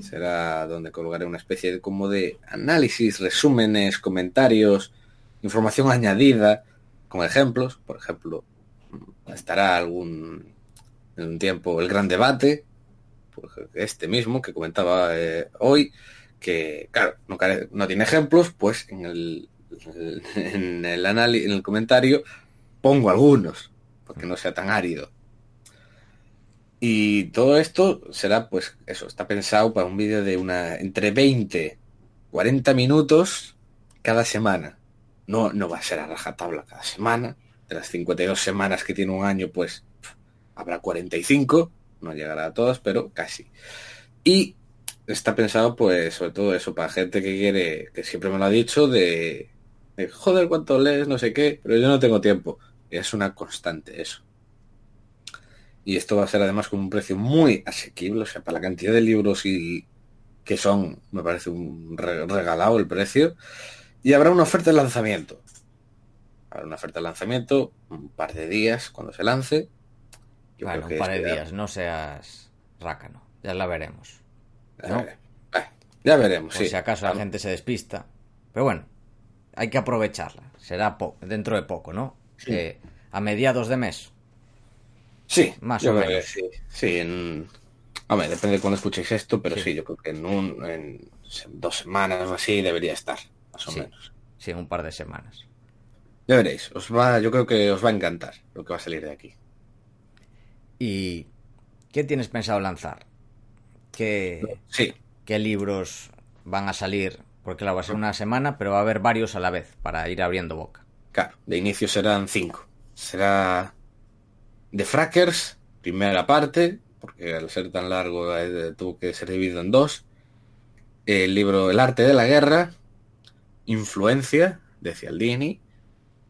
Será donde colgaré una especie de como de análisis, resúmenes, comentarios, información añadida, con ejemplos. Por ejemplo, estará algún en un tiempo el gran debate, pues, este mismo que comentaba eh, hoy, que claro, no, no tiene ejemplos, pues en el, [LAUGHS] en el anali- en el comentario pongo algunos, porque no sea tan árido. Y todo esto será, pues, eso, está pensado para un vídeo de una entre 20, 40 minutos cada semana. No, no va a ser a rajatabla cada semana. De las 52 semanas que tiene un año, pues habrá 45. No llegará a todas, pero casi. Y está pensado, pues, sobre todo eso, para gente que quiere, que siempre me lo ha dicho, de, de joder, cuánto lees, no sé qué, pero yo no tengo tiempo. Es una constante eso. Y esto va a ser además con un precio muy asequible, o sea, para la cantidad de libros y que son, me parece un re- regalado el precio. Y habrá una oferta de lanzamiento. Habrá una oferta de lanzamiento, un par de días cuando se lance. Yo bueno, un par de será- días, no seas rácano. Ya la veremos. Veremos. Ah, ya veremos, Por sí. si acaso la gente se despista. Pero bueno, hay que aprovecharla. Será po- dentro de poco, ¿no? Sí. Eh, a mediados de mes. Sí, Más o menos. sí. Sí, en... Hombre, depende de cuando escuchéis esto, pero Sí. sí, yo creo que en, un, en dos semanas o así debería estar, más o Sí. menos. Sí, en un par de semanas. Ya veréis, os va, yo creo que os va a encantar lo que va a salir de aquí. ¿Y qué tienes pensado lanzar? ¿Qué, Sí, qué libros van a salir? Porque claro, va a ser una semana, pero va a haber varios a la vez para ir abriendo boca. claro, de inicio serán cinco. Será The Frackers, primera parte, porque al ser tan largo eh, tuvo que ser dividido en dos. El libro El arte de la guerra, Influencia, de Cialdini,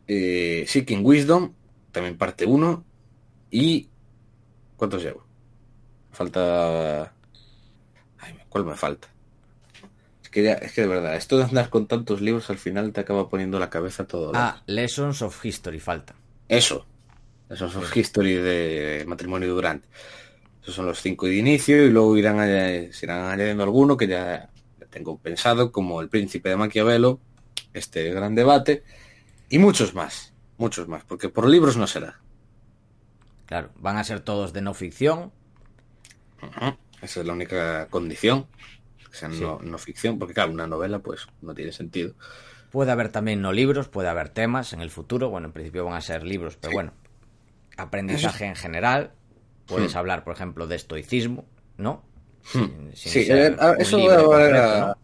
eh, Seeking Wisdom, también parte 1, y... ¿Cuántos llevo? Falta... Ay, ¿cuál me falta? Es que, ya- es que de verdad, esto de andar con tantos libros al final te acaba poniendo la cabeza todo. Ah, Lessons of History falta. Eso. Esos son history de matrimonio Durant. Esos son los cinco de inicio y luego irán, añ- se irán añadiendo alguno que ya tengo pensado, como El Príncipe de Maquiavelo, este gran debate, y muchos más. Muchos más, porque por libros no será. Claro, van a ser todos de no ficción. Esa es la única condición. Que sean Sí. no, no ficción, porque claro, una novela pues no tiene sentido. Puede haber también no libros, puede haber temas en el futuro. Bueno, en principio van a ser libros, pero Sí. bueno. Aprendizaje en general. Puedes Hmm. hablar, por ejemplo, de estoicismo, ¿no? Hmm. Sin- sin Sí, eh, eso concreto, a- ¿no?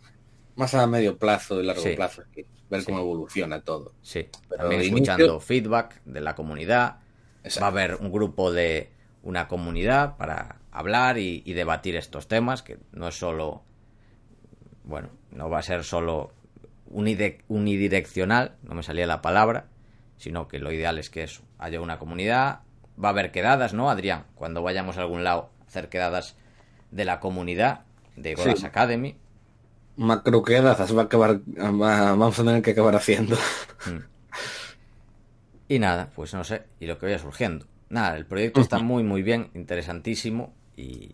más a medio plazo y largo Sí. plazo. Ver Sí. cómo evoluciona todo. Sí, Pero también escuchando inicio- feedback de la comunidad. Exacto. Va a haber un grupo de una comunidad para hablar y, y debatir estos temas, que no es solo, bueno, no va a ser solo unidireccional, no me salía la palabra, sino que lo ideal es que eso, haya una comunidad, va a haber quedadas, ¿no, Adrián? Cuando vayamos a algún lado, hacer quedadas de la comunidad, de Godas Sí. Academy. macro quedadas va a acabar va- vamos a tener que acabar haciendo Y nada, pues no sé, y lo que vaya surgiendo. Nada, el proyecto está muy, muy bien, interesantísimo y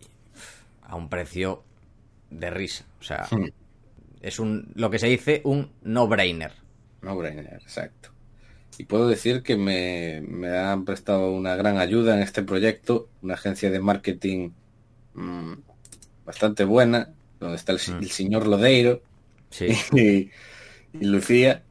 a un precio de risa. O sea, es un lo que se dice un no-brainer. No brainer, exacto. Y puedo decir que me, me han prestado una gran ayuda en este proyecto, una agencia de marketing mm, bastante buena, donde está el, Mm. el señor Lodeiro Sí. [LAUGHS] y, y Lucía.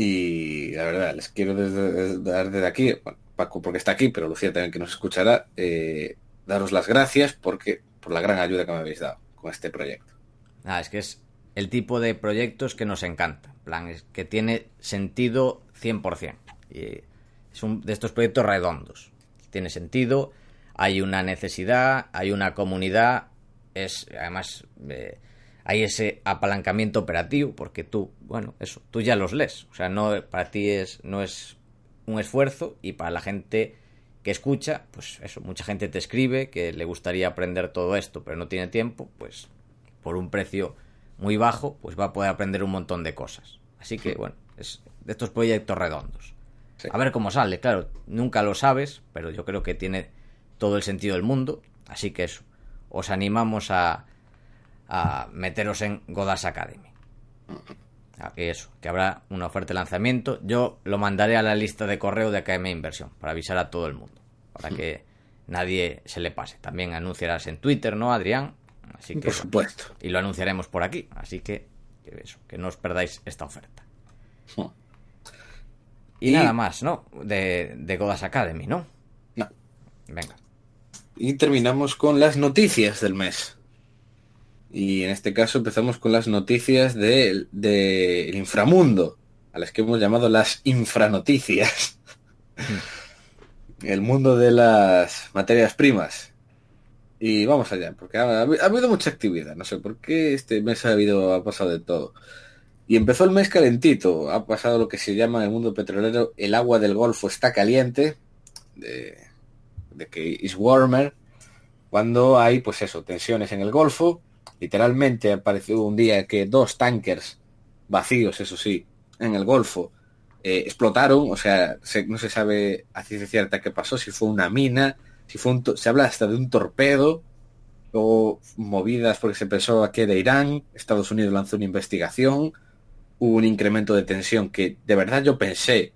Y la verdad, les quiero desde, dar desde aquí, Paco porque está aquí, pero Lucía también que nos escuchará, eh, daros las gracias porque por la gran ayuda que me habéis dado con este proyecto. Nada, es que es el tipo de proyectos que nos encanta. En plan, es que tiene sentido 100%. Y es un de estos proyectos redondos. Tiene sentido, hay una necesidad, hay una comunidad, es además eh, hay ese apalancamiento operativo porque tú, bueno, eso, tú ya los lees. O sea, no para ti es no es un esfuerzo y para la gente que escucha, pues eso, mucha gente te escribe que le gustaría aprender todo esto, pero no tiene tiempo, pues por un precio muy bajo, pues va a poder aprender un montón de cosas. Así que, bueno, es de estos proyectos redondos. Sí. A ver cómo sale, claro, nunca lo sabes, pero yo creo que tiene todo el sentido del mundo. Así que eso, os animamos a, a meteros en Godas Academy. Que eso, que habrá una oferta de lanzamiento. Yo lo mandaré a la lista de correo de Academia Inversión para avisar a todo el mundo, para que nadie se le pase. También anunciarás en Twitter, ¿no, Adrián? Así que Por supuesto. y lo anunciaremos por aquí. Así que, que eso, que no os perdáis esta oferta. Y, Y- nada más, ¿no? De, de Godas Academy, ¿no? No. Venga. Y terminamos con las noticias del mes. Y en este caso empezamos con las noticias del del inframundo, a las que hemos llamado las infranoticias. El mundo de las materias primas. Y vamos allá, porque ha, ha habido mucha actividad, no sé por qué este mes ha habido, ha pasado de todo. Y empezó el mes calentito, ha pasado lo que se llama en el mundo petrolero, el agua del Golfo está caliente, de, de que is warmer, cuando hay, pues eso, tensiones en el Golfo. Literalmente apareció un día que dos tankers vacíos, eso sí, en el Golfo, eh, explotaron, o sea, se- no se sabe a ciencia cierta qué pasó, si fue una mina, si fue un, se habla hasta de un torpedo, luego movidas porque se pensó que era de Irán, Estados Unidos lanzó una investigación, hubo un incremento de tensión que de verdad yo pensé,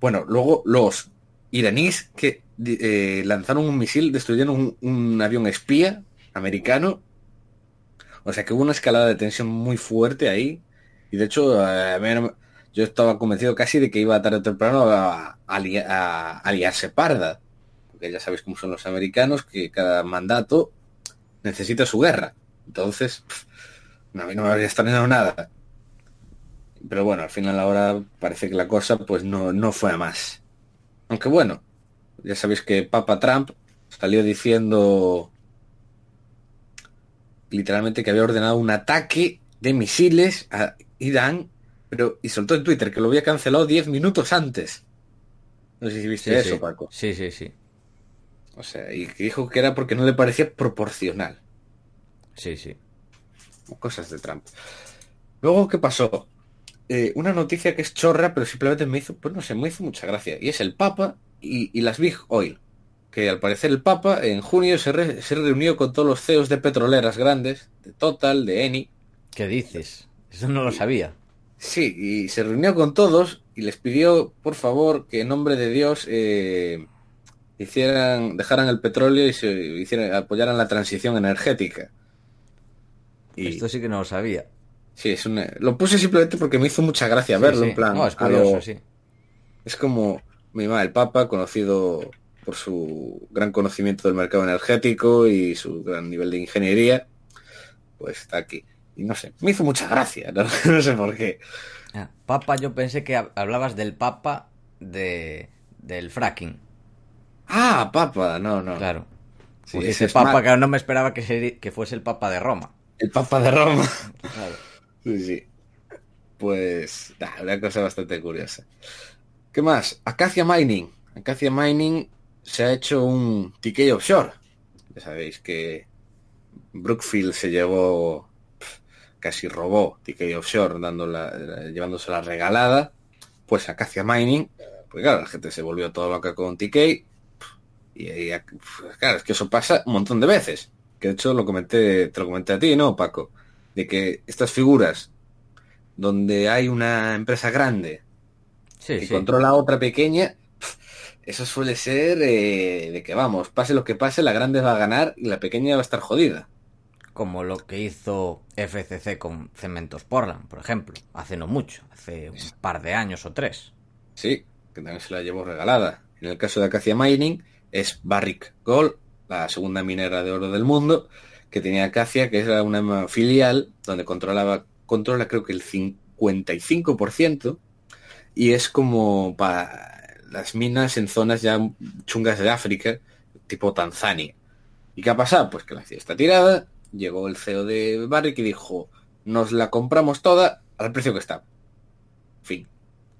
bueno, luego los iraníes que eh, lanzaron un misil, destruyeron un avión espía americano. O sea que hubo una escalada de tensión muy fuerte ahí. Y de hecho, eh, yo estaba convencido casi de que iba tarde o temprano a, a a- a liarse parda. Porque ya sabéis cómo son los americanos, que cada mandato necesita su guerra. Entonces, no, a mí no me habría extrañado nada. Pero bueno, al final ahora parece que la cosa pues no, no fue a más. Aunque bueno, ya sabéis que Papa Trump salió diciendo literalmente que había ordenado un ataque de misiles a Irán, pero y soltó en Twitter que lo había cancelado 10 minutos antes. No sé si viste Sí, eso, sí. Paco. Sí, sí, sí. O sea, y que dijo que era porque no le parecía proporcional. Sí, sí. Cosas de Trump. Luego, ¿qué pasó? Eh, una noticia que es chorra, pero simplemente me hizo, pues no sé, me hizo mucha gracia. Y es el Papa y, y las Big Oil. Que al parecer el Papa en junio se, re- se reunió con todos los CEOs de petroleras grandes, de Total, de Eni. ¿Qué dices? Eso no lo sabía. Sí, y se reunió con todos y les pidió, por favor, que en nombre de Dios eh, hicieran, dejaran el petróleo y se hicieran, apoyaran la transición energética. Y Esto sí que no lo sabía. sí, es una- lo puse simplemente porque me hizo mucha gracia verlo, Sí, en plan. No, es lo- curioso, sí. Es como mi mamá, el Papa, conocido por su gran conocimiento del mercado energético y su gran nivel de ingeniería, pues está aquí. Y no sé, me hizo mucha gracia, no, [LAUGHS] no sé por qué. Ah, Papa, yo pensé que hab- hablabas del Papa de del fracking. Ah, Papa, no, no. Claro. Sí, ese ese es Papa, claro, no me esperaba que, fuese el Papa de Roma. El Papa de Roma. Claro. [LAUGHS] Sí, sí. Pues, nah, una cosa bastante curiosa. ¿Qué más? Acacia Mining. Acacia Mining se ha hecho un TK offshore. Ya sabéis que Brookfield se llevó, casi robó TK offshore, dándola, eh, llevándose la regalada. Pues Acacia Mining, pues claro, la gente se volvió toda loca con TK. Y, claro, es que eso pasa un montón de veces. que de hecho lo comenté, te lo comenté a ti, ¿no, Paco? De que estas figuras donde hay una empresa grande Sí, que sí. controla a otra pequeña, eso suele ser eh, de que vamos, pase lo que pase, la grande va a ganar y la pequeña va a estar jodida. Como lo que hizo FCC con Cementos Portland, por ejemplo, hace no mucho, hace un par de años o tres. Sí, que también se la llevó regalada. En el caso de Acacia Mining es Barrick Gold, la segunda minera de oro del mundo, que tenía Acacia, que era una filial donde controlaba, controla creo que el 55%, y es como para las minas en zonas ya chungas de África, tipo Tanzania. ¿Y qué ha pasado? Pues que la ciudad está tirada, llegó el CEO de Barrick y dijo, nos la compramos toda al precio que está. Fin.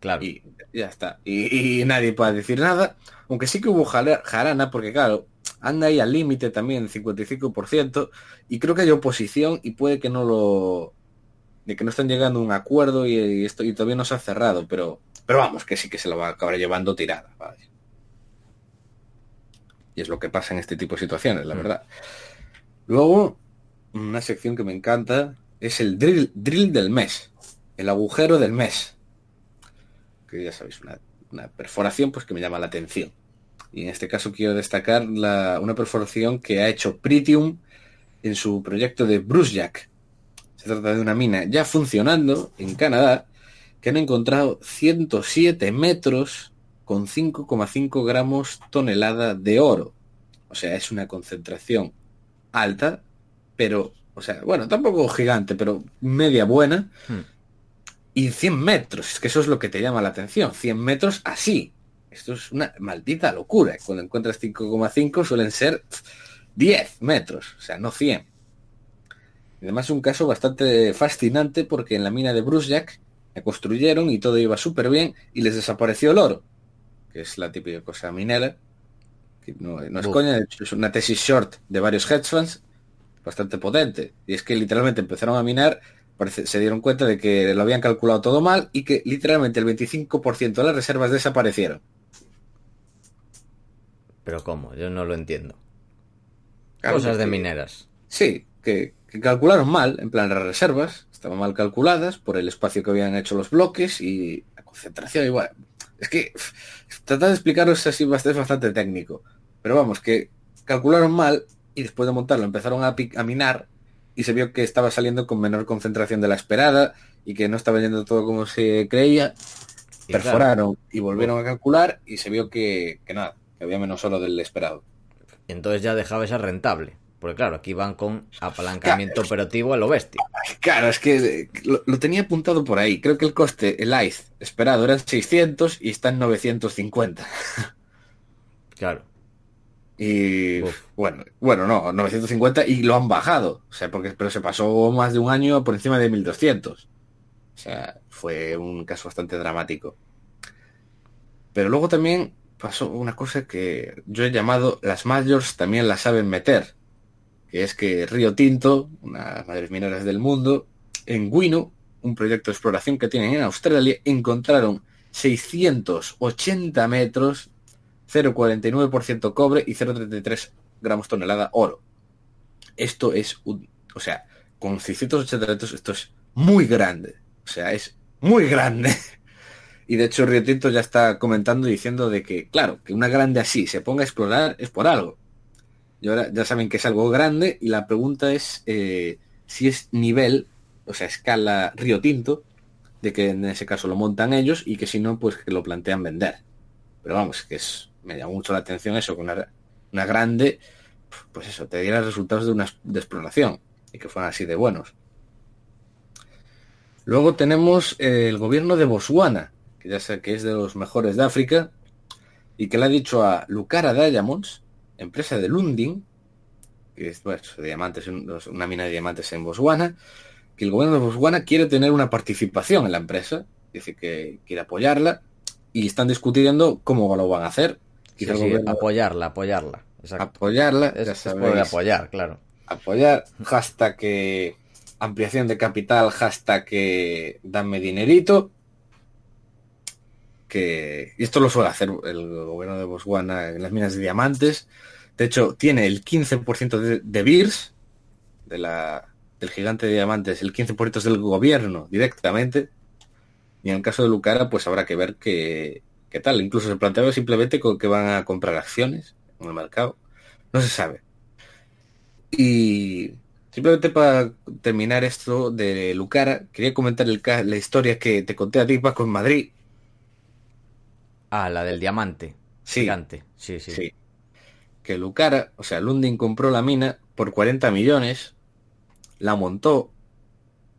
Claro. Y ya está. Y, y nadie puede decir nada. Aunque sí que hubo jarana, porque claro, anda ahí al límite también, 55%. Y creo que hay oposición y puede que no lo... De que no están llegando a un acuerdo y, y esto y todavía no se ha cerrado. Pero, pero vamos, que sí que se lo va a acabar llevando tirada. ¿vale? Y es lo que pasa en este tipo de situaciones, la Mm. verdad. Luego, una sección que me encanta es el drill, drill del mes. El agujero del mes que ya sabéis, una, una perforación pues que me llama la atención. Y en este caso quiero destacar la- una perforación que ha hecho Pritium en su proyecto de Brucejack. Se trata de una mina ya funcionando en Canadá que han encontrado 107 metros con 5,5 gramos tonelada de oro. O sea, es una concentración alta, pero, o sea, bueno, tampoco gigante, pero media buena. Hmm. Y 100 metros, es que eso es lo que te llama la atención. 100 metros así. Esto es una maldita locura. Cuando encuentras 5,5 suelen ser 10 metros, o sea, no 100. Además un caso bastante fascinante porque en la mina de Brucejack la construyeron y todo iba súper bien y les desapareció el oro, que es la típica cosa minera. Que no, no es coña, de hecho es una tesis short de varios hedge funds bastante potente. Y es que literalmente empezaron a minar parece- se dieron cuenta de que lo habían calculado todo mal y que literalmente el 25% de las reservas desaparecieron. Pero ¿cómo? Yo no lo entiendo. Claro, Cosas de mineras. Sí, que, que calcularon mal, en plan las reservas estaban mal calculadas por el espacio que habían hecho los bloques y la concentración igual. Es que tratar de explicaros así es bastante técnico. Pero vamos, que calcularon mal y después de montarlo empezaron a, a minar y se vio que estaba saliendo con menor concentración de la esperada y que no estaba yendo todo como se creía. Y claro, perforaron y volvieron a calcular y se vio que, que nada, que había menos oro del esperado. entonces ya dejaba esa rentable. Porque claro, aquí van con apalancamiento operativo a lo bestia. Claro, es que eh, lo, lo tenía apuntado por ahí. Creo que el coste, el ICE esperado eran 600 y está en 950. [LAUGHS] Claro. Y Uf. bueno, bueno, no, 950 y lo han bajado. O sea, porque pero se pasó más de un año por encima de 1200. O sea, fue un caso bastante dramático. Pero luego también pasó una cosa que yo he llamado las majors también la saben meter. Que es que Río Tinto, una de las mineras del mundo, en Winu, un proyecto de exploración que tienen en Australia, encontraron 680 metros 0,49% cobre y 0,33 gramos tonelada oro. Esto es un, o sea, con 680 metros esto es muy grande. O sea, es muy grande. [LAUGHS] Y de hecho Río Tinto ya está comentando diciendo de que, claro, que una grande así se ponga a explorar es por algo. Y ahora ya saben que es algo grande y la pregunta es eh, si es nivel, o sea, escala Río Tinto, de que en ese caso lo montan ellos y que si no, pues que lo plantean vender. Pero vamos, que es, me llama mucho la atención eso, que una, una grande, pues eso, te diera resultados de una exploración y que fueran así de buenos. Luego tenemos eh, el gobierno de Botswana, que ya sé que es de los mejores de África, y que le ha dicho a Lucara Diamonds, empresa de Lundin, que es bueno, de diamantes, una mina de diamantes en Botswana, que el gobierno de Botswana quiere tener una participación en la empresa, dice que quiere apoyarla, y están discutiendo cómo lo van a hacer. Sí, gobierno- apoyarla, apoyarla. Exacto. apoyarla, Es, ya apoyar, claro. apoyar, hasta que ampliación de capital, hasta que dame dinerito. Que y esto lo suele hacer el gobierno de Botswana en las minas de diamantes, De hecho, tiene el 15% de, de BIRS, de la, del gigante de diamantes, el 15% es del gobierno directamente. Y en el caso de Lucara, pues habrá que ver qué, qué tal. Incluso se planteaba simplemente con que van a comprar acciones en el mercado. No se sabe. Y simplemente para terminar esto de Lucara, quería comentar el, la historia que te conté a ti, Paco, en Madrid. Ah, la del diamante. Sí. Gigante. Sí, sí. Sí. Que Lucara, o sea, Lundin compró la mina por 40 millones, la montó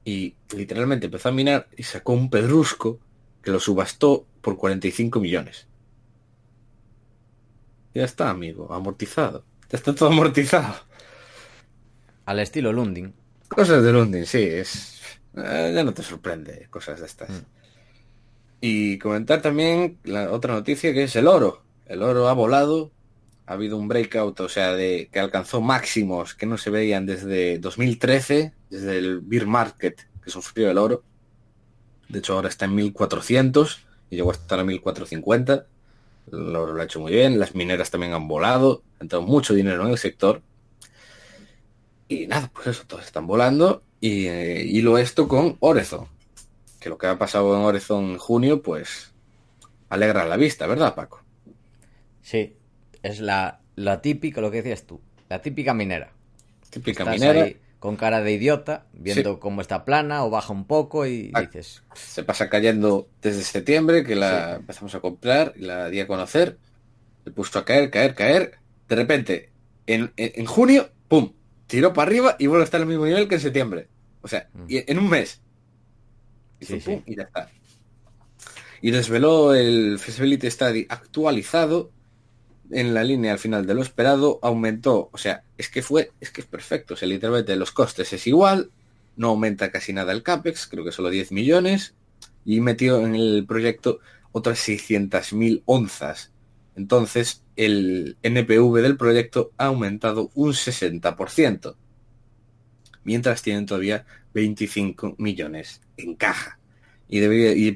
y literalmente empezó a minar y sacó un pedrusco que lo subastó por 45 millones. Ya está, amigo, amortizado. Ya está todo amortizado. Al estilo Lundin. Cosas de Lundin, sí, es. eh, ya no te sorprende cosas de estas. Mm. Y comentar también la otra noticia que es el oro. El oro ha volado. Ha habido un breakout, o sea, de que alcanzó máximos que no se veían desde 2013, desde el bear market que sufrió el oro. De hecho, ahora está en 1400 y llegó a estar a 1450. El oro lo ha hecho muy bien. Las mineras también han volado. Ha entrado mucho dinero en el sector. Y nada, pues eso, todos están volando. Y eh, hilo esto con Orezon. Que lo que ha pasado en Orezon en junio, pues alegra la vista, ¿verdad, Paco? Sí. Es la, la típica, lo que decías tú. La típica minera. Típica Estás minera. ahí con cara de idiota, viendo Sí. cómo está plana o baja un poco y Ah. dices, Se pasa cayendo desde septiembre, que la empezamos a comprar y la di a conocer. Le puso a caer, caer, caer. De repente, en, en- en junio, ¡pum! Tiró para arriba y vuelve a estar al mismo nivel que en septiembre. O sea, Mm. y en un mes. Hizo Sí, pum, sí. Y ya está. Y desveló el Feasibility Study actualizado en la línea al final de lo esperado, aumentó, o sea, es que fue, es que es perfecto, o sea, literalmente los costes es igual, no aumenta casi nada el CAPEX, creo que solo 10 millones, y metió en el proyecto otras 600.000 onzas. Entonces, el NPV del proyecto ha aumentado un 60%, mientras tienen todavía 25 millones en caja. Y, debería, y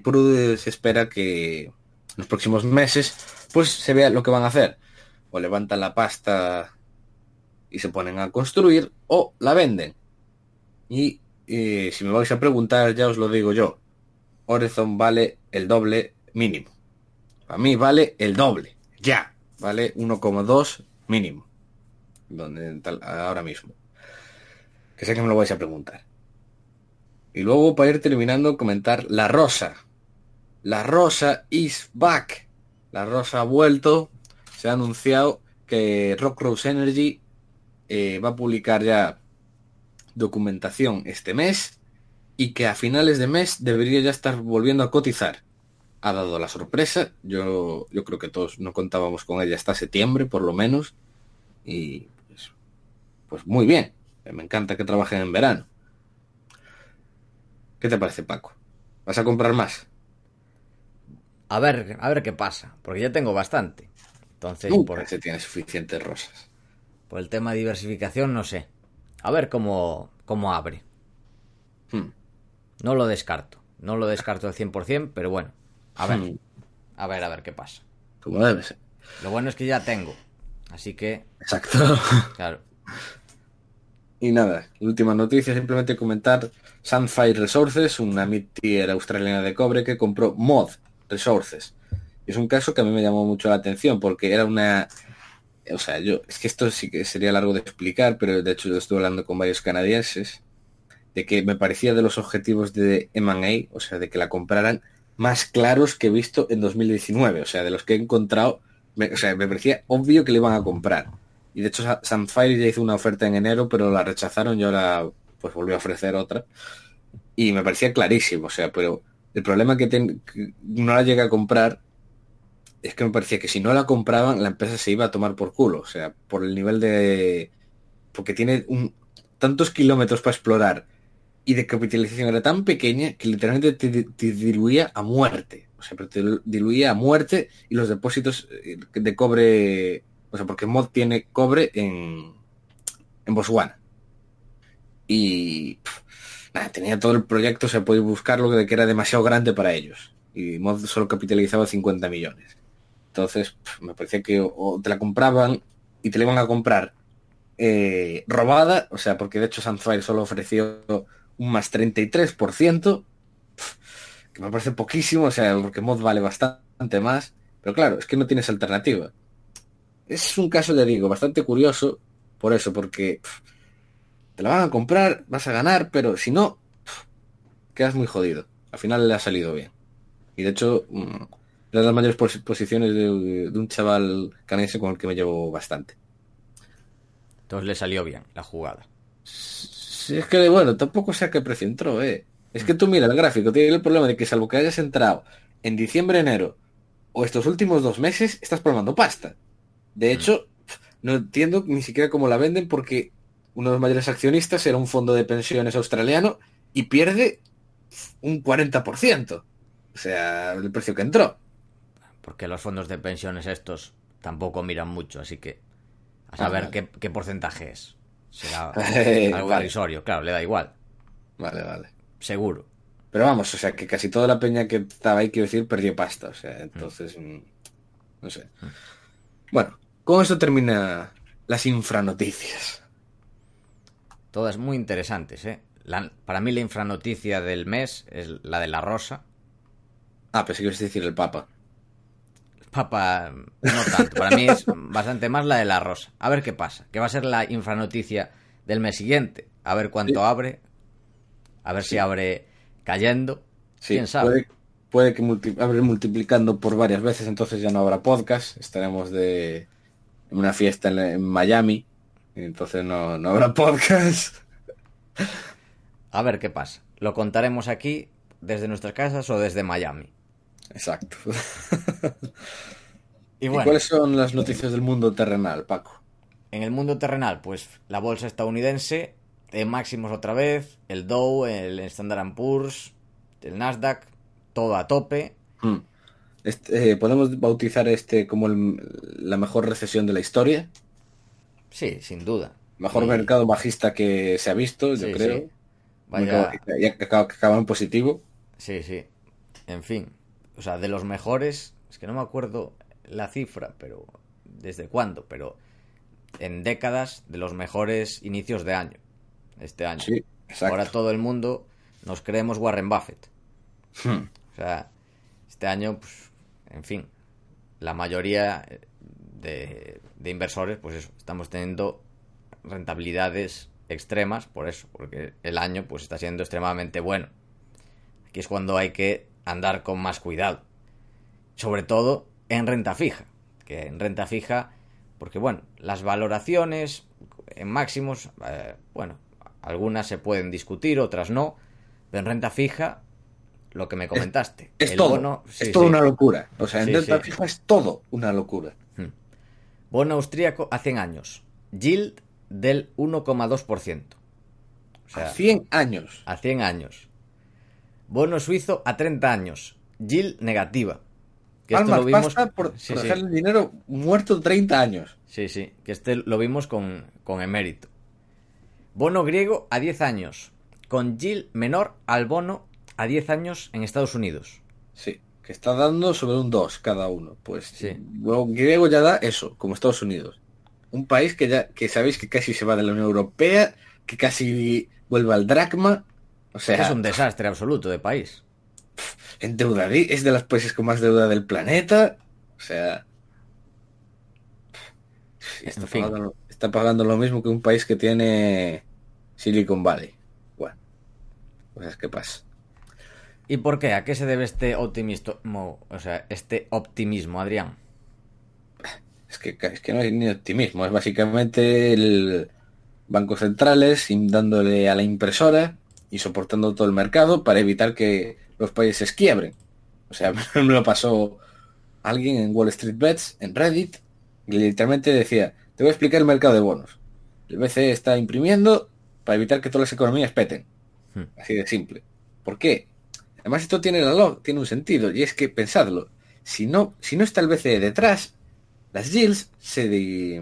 se espera que en los próximos meses pues se vea lo que van a hacer. O levantan la pasta y se ponen a construir o la venden. Y eh, si me vais a preguntar, ya os lo digo yo. Horizon vale el doble mínimo. A mí vale el doble. Ya. Vale 1,2 mínimo. Donde, ahora mismo. Que sé que me lo vais a preguntar. Y luego para ir terminando comentar La Rosa. La Rosa is back. La Rosa ha vuelto. Se ha anunciado que Rock Rose Energy eh, va a publicar ya documentación este mes y que a finales de mes debería ya estar volviendo a cotizar. Ha dado la sorpresa. Yo, yo creo que todos no contábamos con ella hasta septiembre, por lo menos. Y pues, pues muy bien. Me encanta que trabajen en verano. ¿Qué te parece, Paco? ¿Vas a comprar más? a ver, a ver qué pasa, porque ya tengo bastante. Entonces, Nunca por, se tiene suficientes rosas. por el tema de diversificación, no sé. A ver cómo, cómo abre. Hmm. No lo descarto. No lo descarto al 100%, pero bueno. A ver. Hmm. A ver, a ver qué pasa. Como debe ser. Lo bueno es que ya tengo. Así que, Exacto. [LAUGHS] claro. Y nada, última noticia, simplemente comentar Sunfire Resources, una mid-tier australiana de cobre que compró Mod Resources. Es un caso que a mí me llamó mucho la atención porque era una... O sea, yo, es que esto sí que sería largo de explicar, pero de hecho yo estuve hablando con varios canadienses de que me parecía de los objetivos de M&A, o sea, de que la compraran más claros que he visto en 2019, o sea, de los que he encontrado, o sea, me parecía obvio que le iban a comprar. Y de hecho Sa- Sunfire ya hizo una oferta en enero, pero la rechazaron y ahora pues volvió a ofrecer otra. Y me parecía clarísimo, o sea, pero el problema que, no la llegué a comprar es que me parecía que si no la compraban, la empresa se iba a tomar por culo, o sea, por el nivel de... porque tiene tantos kilómetros para explorar y de capitalización era tan pequeña que literalmente te, te diluía a muerte. O sea, pero te diluía a muerte y los depósitos eh, de cobre... O sea, porque Mod tiene cobre en, en Botswana. Y nada, tenía todo el proyecto, se puede buscarlo de que era demasiado grande para ellos. Y Mod solo capitalizaba 50 millones. Entonces, me parecía que o te la compraban y te la iban a comprar eh, robada, o sea, porque de hecho Sunfire solo ofreció un más 33%, que me parece poquísimo, o sea, porque mod vale bastante más, pero claro, es que no tienes alternativa. Es un caso, ya digo, bastante curioso por eso, porque te la van a comprar, vas a ganar, pero si no, quedas muy jodido. Al final le ha salido bien. Y de hecho, mm, de las mayores posiciones de, un chaval canadiense con el que me llevo bastante. Entonces le salió bien la jugada. Sí, es que, bueno, tampoco sé a qué precio entró, ¿eh? Es que tú mira el gráfico, tiene el problema de que salvo que hayas entrado en diciembre, enero o estos últimos dos meses, estás palmando pasta. De mm. hecho, no entiendo ni siquiera cómo la venden porque uno de los mayores accionistas era un fondo de pensiones australiano y pierde un 40%. O sea, el precio que entró. Porque los fondos de pensiones estos tampoco miran mucho, así que a saber qué, porcentaje es. Será [LAUGHS] algo claro, le da igual. Vale, vale. Seguro. Pero vamos, o sea, que casi toda la peña que estaba ahí, quiero decir, perdió pasta. O sea, entonces, mm, no sé. Mm. Bueno, con esto termina las infranoticias. Todas muy interesantes, ¿eh? para mí la infranoticia del mes es la de la rosa. Ah, pensé que ibas a decir el Papa. Papa, no tanto. Para mí es bastante más la de la rosa. A ver qué pasa. Que va a ser la infranoticia del mes siguiente. A ver cuánto abre. A ver si abre cayendo. ¿Quién sabe? Puede, que abre multiplicando por varias veces, entonces ya no habrá podcast. Estaremos de una fiesta en, Miami. entonces no, no habrá podcast. A ver qué pasa. Lo contaremos aquí desde nuestras casas o desde Miami. Exacto. y, cuáles son las noticias del mundo terrenal, Paco? En el mundo terrenal, pues la bolsa estadounidense, en máximos otra vez, el Dow, el Standard Poor's, el Nasdaq, todo a tope. Hmm. Este, eh, ¿Podemos bautizar este como la mejor recesión de la historia? Sí, sin duda. Mejor mercado bajista que se ha visto, yo creo. Vaya... Que acaba en positivo. Sí, sí. En fin, o sea, de los mejores, es que no me acuerdo la cifra, pero desde cuándo, pero en décadas de los mejores inicios de año, este año. Sí, Ahora todo el mundo nos creemos Warren Buffett. Hmm. O sea, este año, pues, en fin, la mayoría de, de inversores, pues eso, estamos teniendo rentabilidades extremas por eso, porque el año pues está siendo extremadamente bueno. Aquí es cuando hay que andar con más cuidado. Sobre todo en renta fija. Que en renta fija, porque bueno, las valoraciones en máximos, eh, bueno, algunas se pueden discutir, otras no. Pero en renta fija, lo que me comentaste. Es, todo. es todo una locura. O sea, en renta fija es todo una locura. Hmm. Bono austríaco a 100 años. Yield del 1,2%. O sea, a 100 años. A 100 años. Bono suizo a 30 años. Yield negativa. Que esto lo vimos por, dejar el dinero muerto 30 años. Sí, sí, que este lo vimos con, con emérito. Bono griego a 10 años, con yield menor al bono a 10 años en Estados Unidos. Sí, que está dando sobre un 2 cada uno. Pues sí. Luego griego ya da eso, como Estados Unidos. Un país que ya que sabéis que casi se va de la Unión Europea, que casi vuelve al dracma, es un desastre absoluto de país. En deuda, es de los países con más deuda del planeta. O sea. Está, pagando, lo mismo que un país que tiene Silicon Valley. Bueno, pues qué pasa. ¿Y por qué? ¿A qué se debe este optimismo? O sea, este optimismo, Adrián. Es que, es que no hay ni optimismo, es básicamente el bancos centrales dándole a la impresora y soportando todo el mercado para evitar que los países quiebren. O sea, [LAUGHS] me lo pasó alguien en Wall Street Bets, en Reddit, y literalmente decía, te voy a explicar el mercado de bonos. El BCE está imprimiendo para evitar que todas las economías peten. Hmm. Así de simple. ¿Por qué? Además esto tiene, la tiene un sentido, y es que, pensadlo, si no, si no está el BCE detrás, las yields se,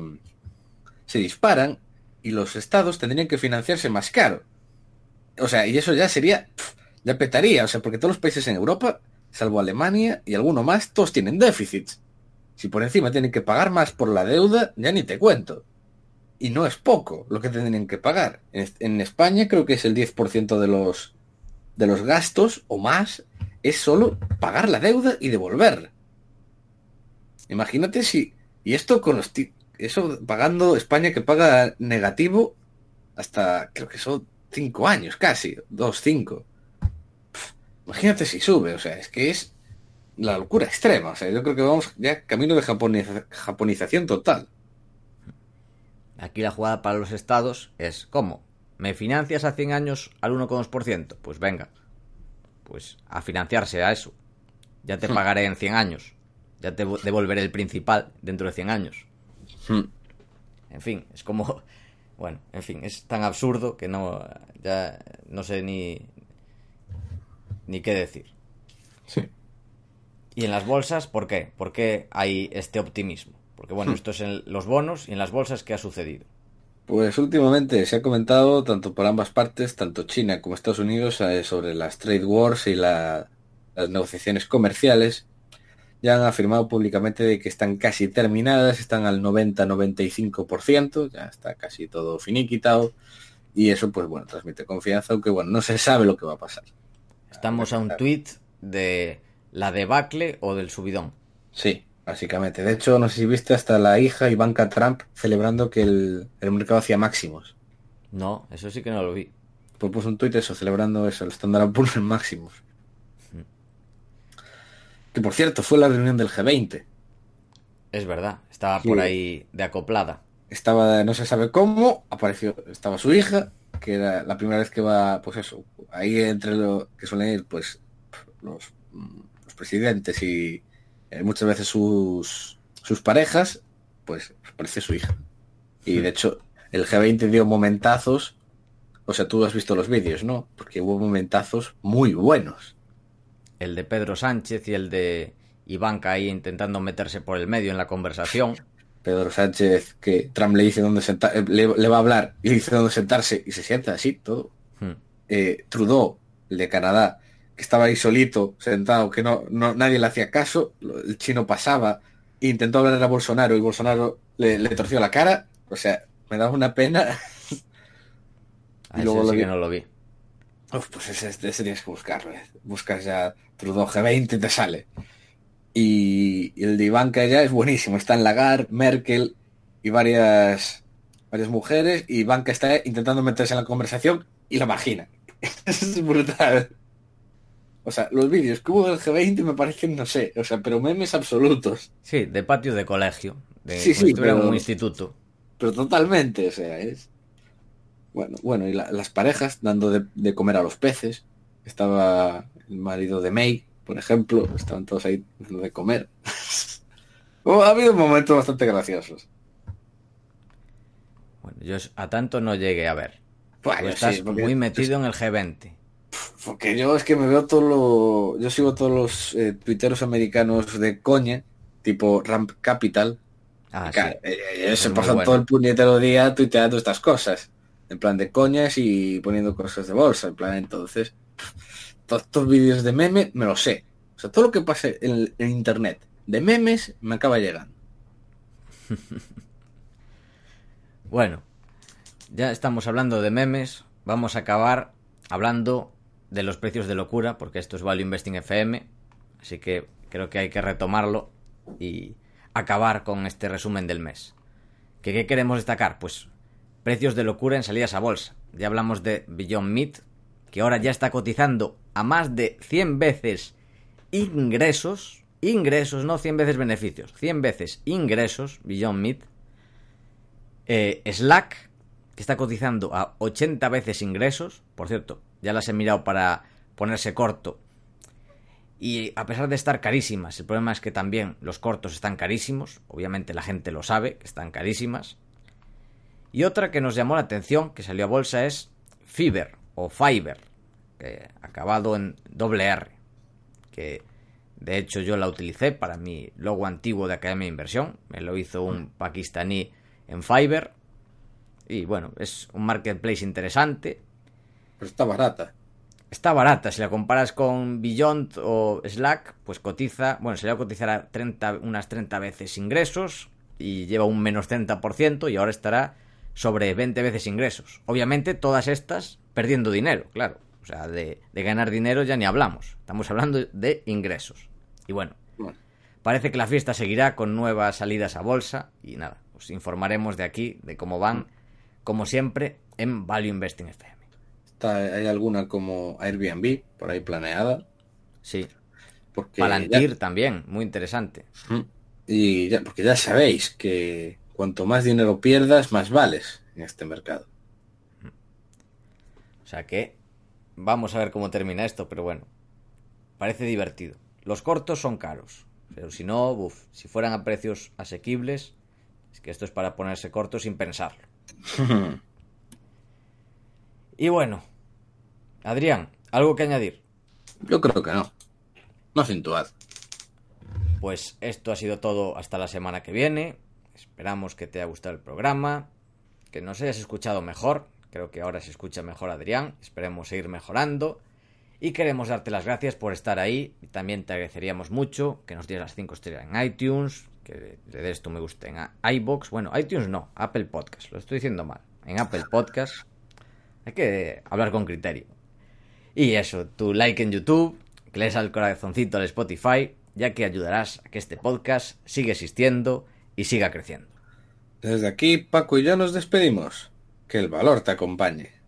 se disparan y los estados tendrían que financiarse más caro. O sea, y eso ya sería, ya petaría, o sea, porque todos los países en Europa, salvo Alemania y alguno más, todos tienen déficits. Si por encima tienen que pagar más por la deuda, ya ni te cuento. Y no es poco lo que tienen que pagar. En, España creo que es el 10% de los, de los gastos o más. Es solo pagar la deuda y devolver. Imagínate si... Y esto con los... Eso pagando España que paga negativo hasta creo que son cinco años casi, dos, cinco. Imagínate si sube, o sea, es que es la locura extrema. O sea, yo creo que vamos ya camino de japonización total. Aquí la jugada para los estados es, ¿cómo? ¿Me financias a 100 años al 1,2%? Pues venga, pues a financiarse a eso. Ya te hmm. pagaré en 100 años. Ya te devolveré el principal dentro de 100 años. Hmm. En fin, es como... [LAUGHS] Bueno, en fin, es tan absurdo que no... Ya no sé ni... Ni qué decir. Sí. Y en las bolsas, ¿por qué? ¿Por qué hay este optimismo? Porque bueno, hmm. esto es en los bonos y en las bolsas, ¿qué ha sucedido? Pues últimamente se ha comentado tanto por ambas partes, tanto China como Estados Unidos, eh, sobre las trade wars y las negociaciones comerciales. Ya han afirmado públicamente de que están casi terminadas, están al 90-95%, ya está casi todo finiquitado. Y eso, pues bueno, transmite confianza, aunque bueno, no se sabe lo que va a pasar. Estamos a un tweet de la debacle o del subidón. Sí, básicamente. De hecho, no sé si viste hasta la hija Ivanka Trump celebrando que el, mercado hacía máximos. No, eso sí que no lo vi. Pues puso un tuit eso, celebrando eso, el Standard Poor's en máximos. Que por cierto, fue la reunión del G20. Es verdad, estaba por ahí de acoplada. Estaba, no se sabe cómo, apareció, estaba su hija, que era la primera vez que va, pues eso, ahí entre lo que suelen ir, pues, los presidentes y eh, muchas veces sus, sus parejas, pues parece su hija. Y de hecho, el G20 dio momentazos, o sea, tú has visto los vídeos, ¿no? Porque hubo momentazos muy buenos. El de Pedro Sánchez y el de Ivanka ahí intentando meterse por el medio en la conversación. Pedro Sánchez, que Trump le dice dónde sentar, eh, le, va a hablar y dice dónde sentarse y se sienta así todo. Hmm. Eh, Trudeau, el de Canadá, estaba ahí solito, sentado, que no, no nadie le hacía caso, el chino pasaba, intentó hablar a Bolsonaro y Bolsonaro le, torció la cara, o sea, me da una pena. [LAUGHS] y luego lo que no lo vi. pues ese, tienes que buscarlo, eh. buscas ya Trudeau G20 y te sale. Y, el de Ivanka ya es buenísimo, está en Lagarde, Merkel y varias varias mujeres y Ivanka está intentando meterse en la conversación y la margina. [LAUGHS] es brutal. O sea, los vídeos que hubo del G20 me parecen, no sé, o sea, pero memes absolutos. Sí, de patio de colegio. De sí, sí, pero, un instituto. Pero totalmente, o sea, es... Bueno, bueno, y las parejas dando de, comer a los peces. Estaba el marido de May, por ejemplo, estaban todos ahí dando de comer. [LAUGHS] Oh, ha habido momentos bastante graciosos. Bueno, yo a tanto no llegué a ver. Bueno, estás muy metido en el G20. Porque yo es que me veo todo lo... Yo sigo todos los eh, tuiteros americanos de coña, tipo Ramp Capital. Ah, eh, se pasan todo el puñetero día tuiteando estas cosas. En plan de coñas y poniendo cosas de bolsa. En plan, entonces, todos estos vídeos de memes me lo sé. O sea, todo lo que pase en, en internet de memes me acaba llegando. [LAUGHS] bueno, ya estamos hablando de memes. Vamos a acabar hablando de los precios de locura, porque esto es Value Investing FM, así que creo que hay que retomarlo y acabar con este resumen del mes. ¿Qué, ¿Qué, queremos destacar? Pues precios de locura en salidas a bolsa. Ya hablamos de Beyond Meat, que ahora ya está cotizando a más de 100 veces ingresos, ingresos, no 100 veces beneficios, 100 veces ingresos, Beyond Meat. Eh, Slack, que está cotizando a 80 veces ingresos, por cierto, ya las he mirado para ponerse corto. Y a pesar de estar carísimas, el problema es que también los cortos están carísimos, obviamente la gente lo sabe, que están carísimas. Y otra que nos llamó la atención, que salió a bolsa, es Fiber o Fiber, que, acabado en doble R, que de hecho yo la utilicé para mi logo antiguo de Academia de Inversión, me lo hizo un pakistaní en Fiber. Y bueno, es un marketplace interesante, pero está barata. está barata. Si la comparas con Beyond o Slack, pues cotiza, bueno, se le va a cotizar a 30, unas 30 veces ingresos y lleva un menos 30% y ahora estará sobre 20 veces ingresos. Obviamente todas estas perdiendo dinero, claro. O sea, de, de ganar dinero ya ni hablamos. Estamos hablando de ingresos. Y bueno, Bueno, parece que la fiesta seguirá con nuevas salidas a bolsa y nada, os informaremos de aquí, de cómo van, como siempre, en Value Investing FM. Está, hay alguna como Airbnb por ahí planeada. Sí, Porque Palantir también, muy interesante. y ya, porque ya sabéis que cuanto más dinero pierdas, más vales en este mercado. O sea que vamos a ver cómo termina esto, pero bueno, parece divertido. Los cortos son caros, pero si no, buf, si fueran a precios asequibles, es que esto es para ponerse corto sin pensarlo. [LAUGHS] Y bueno, Adrián, ¿algo que añadir? Yo creo que no. No acentuad. Pues esto ha sido todo hasta la semana que viene. Esperamos que te haya gustado el programa, que nos hayas escuchado mejor. Creo que ahora se escucha mejor Adrián. Esperemos seguir mejorando. Y queremos darte las gracias por estar ahí. Y también te agradeceríamos mucho que nos dieras las 5 estrellas en iTunes, que le des tu me gusta en iBox. Bueno, iTunes no, Apple Podcast. Lo estoy diciendo mal. En Apple Podcast hay que hablar con criterio. Y eso, tu like en YouTube, que le des al corazoncito al Spotify, ya que ayudarás a que este podcast siga existiendo y siga creciendo. Desde aquí, Paco y yo nos despedimos. Que el valor te acompañe.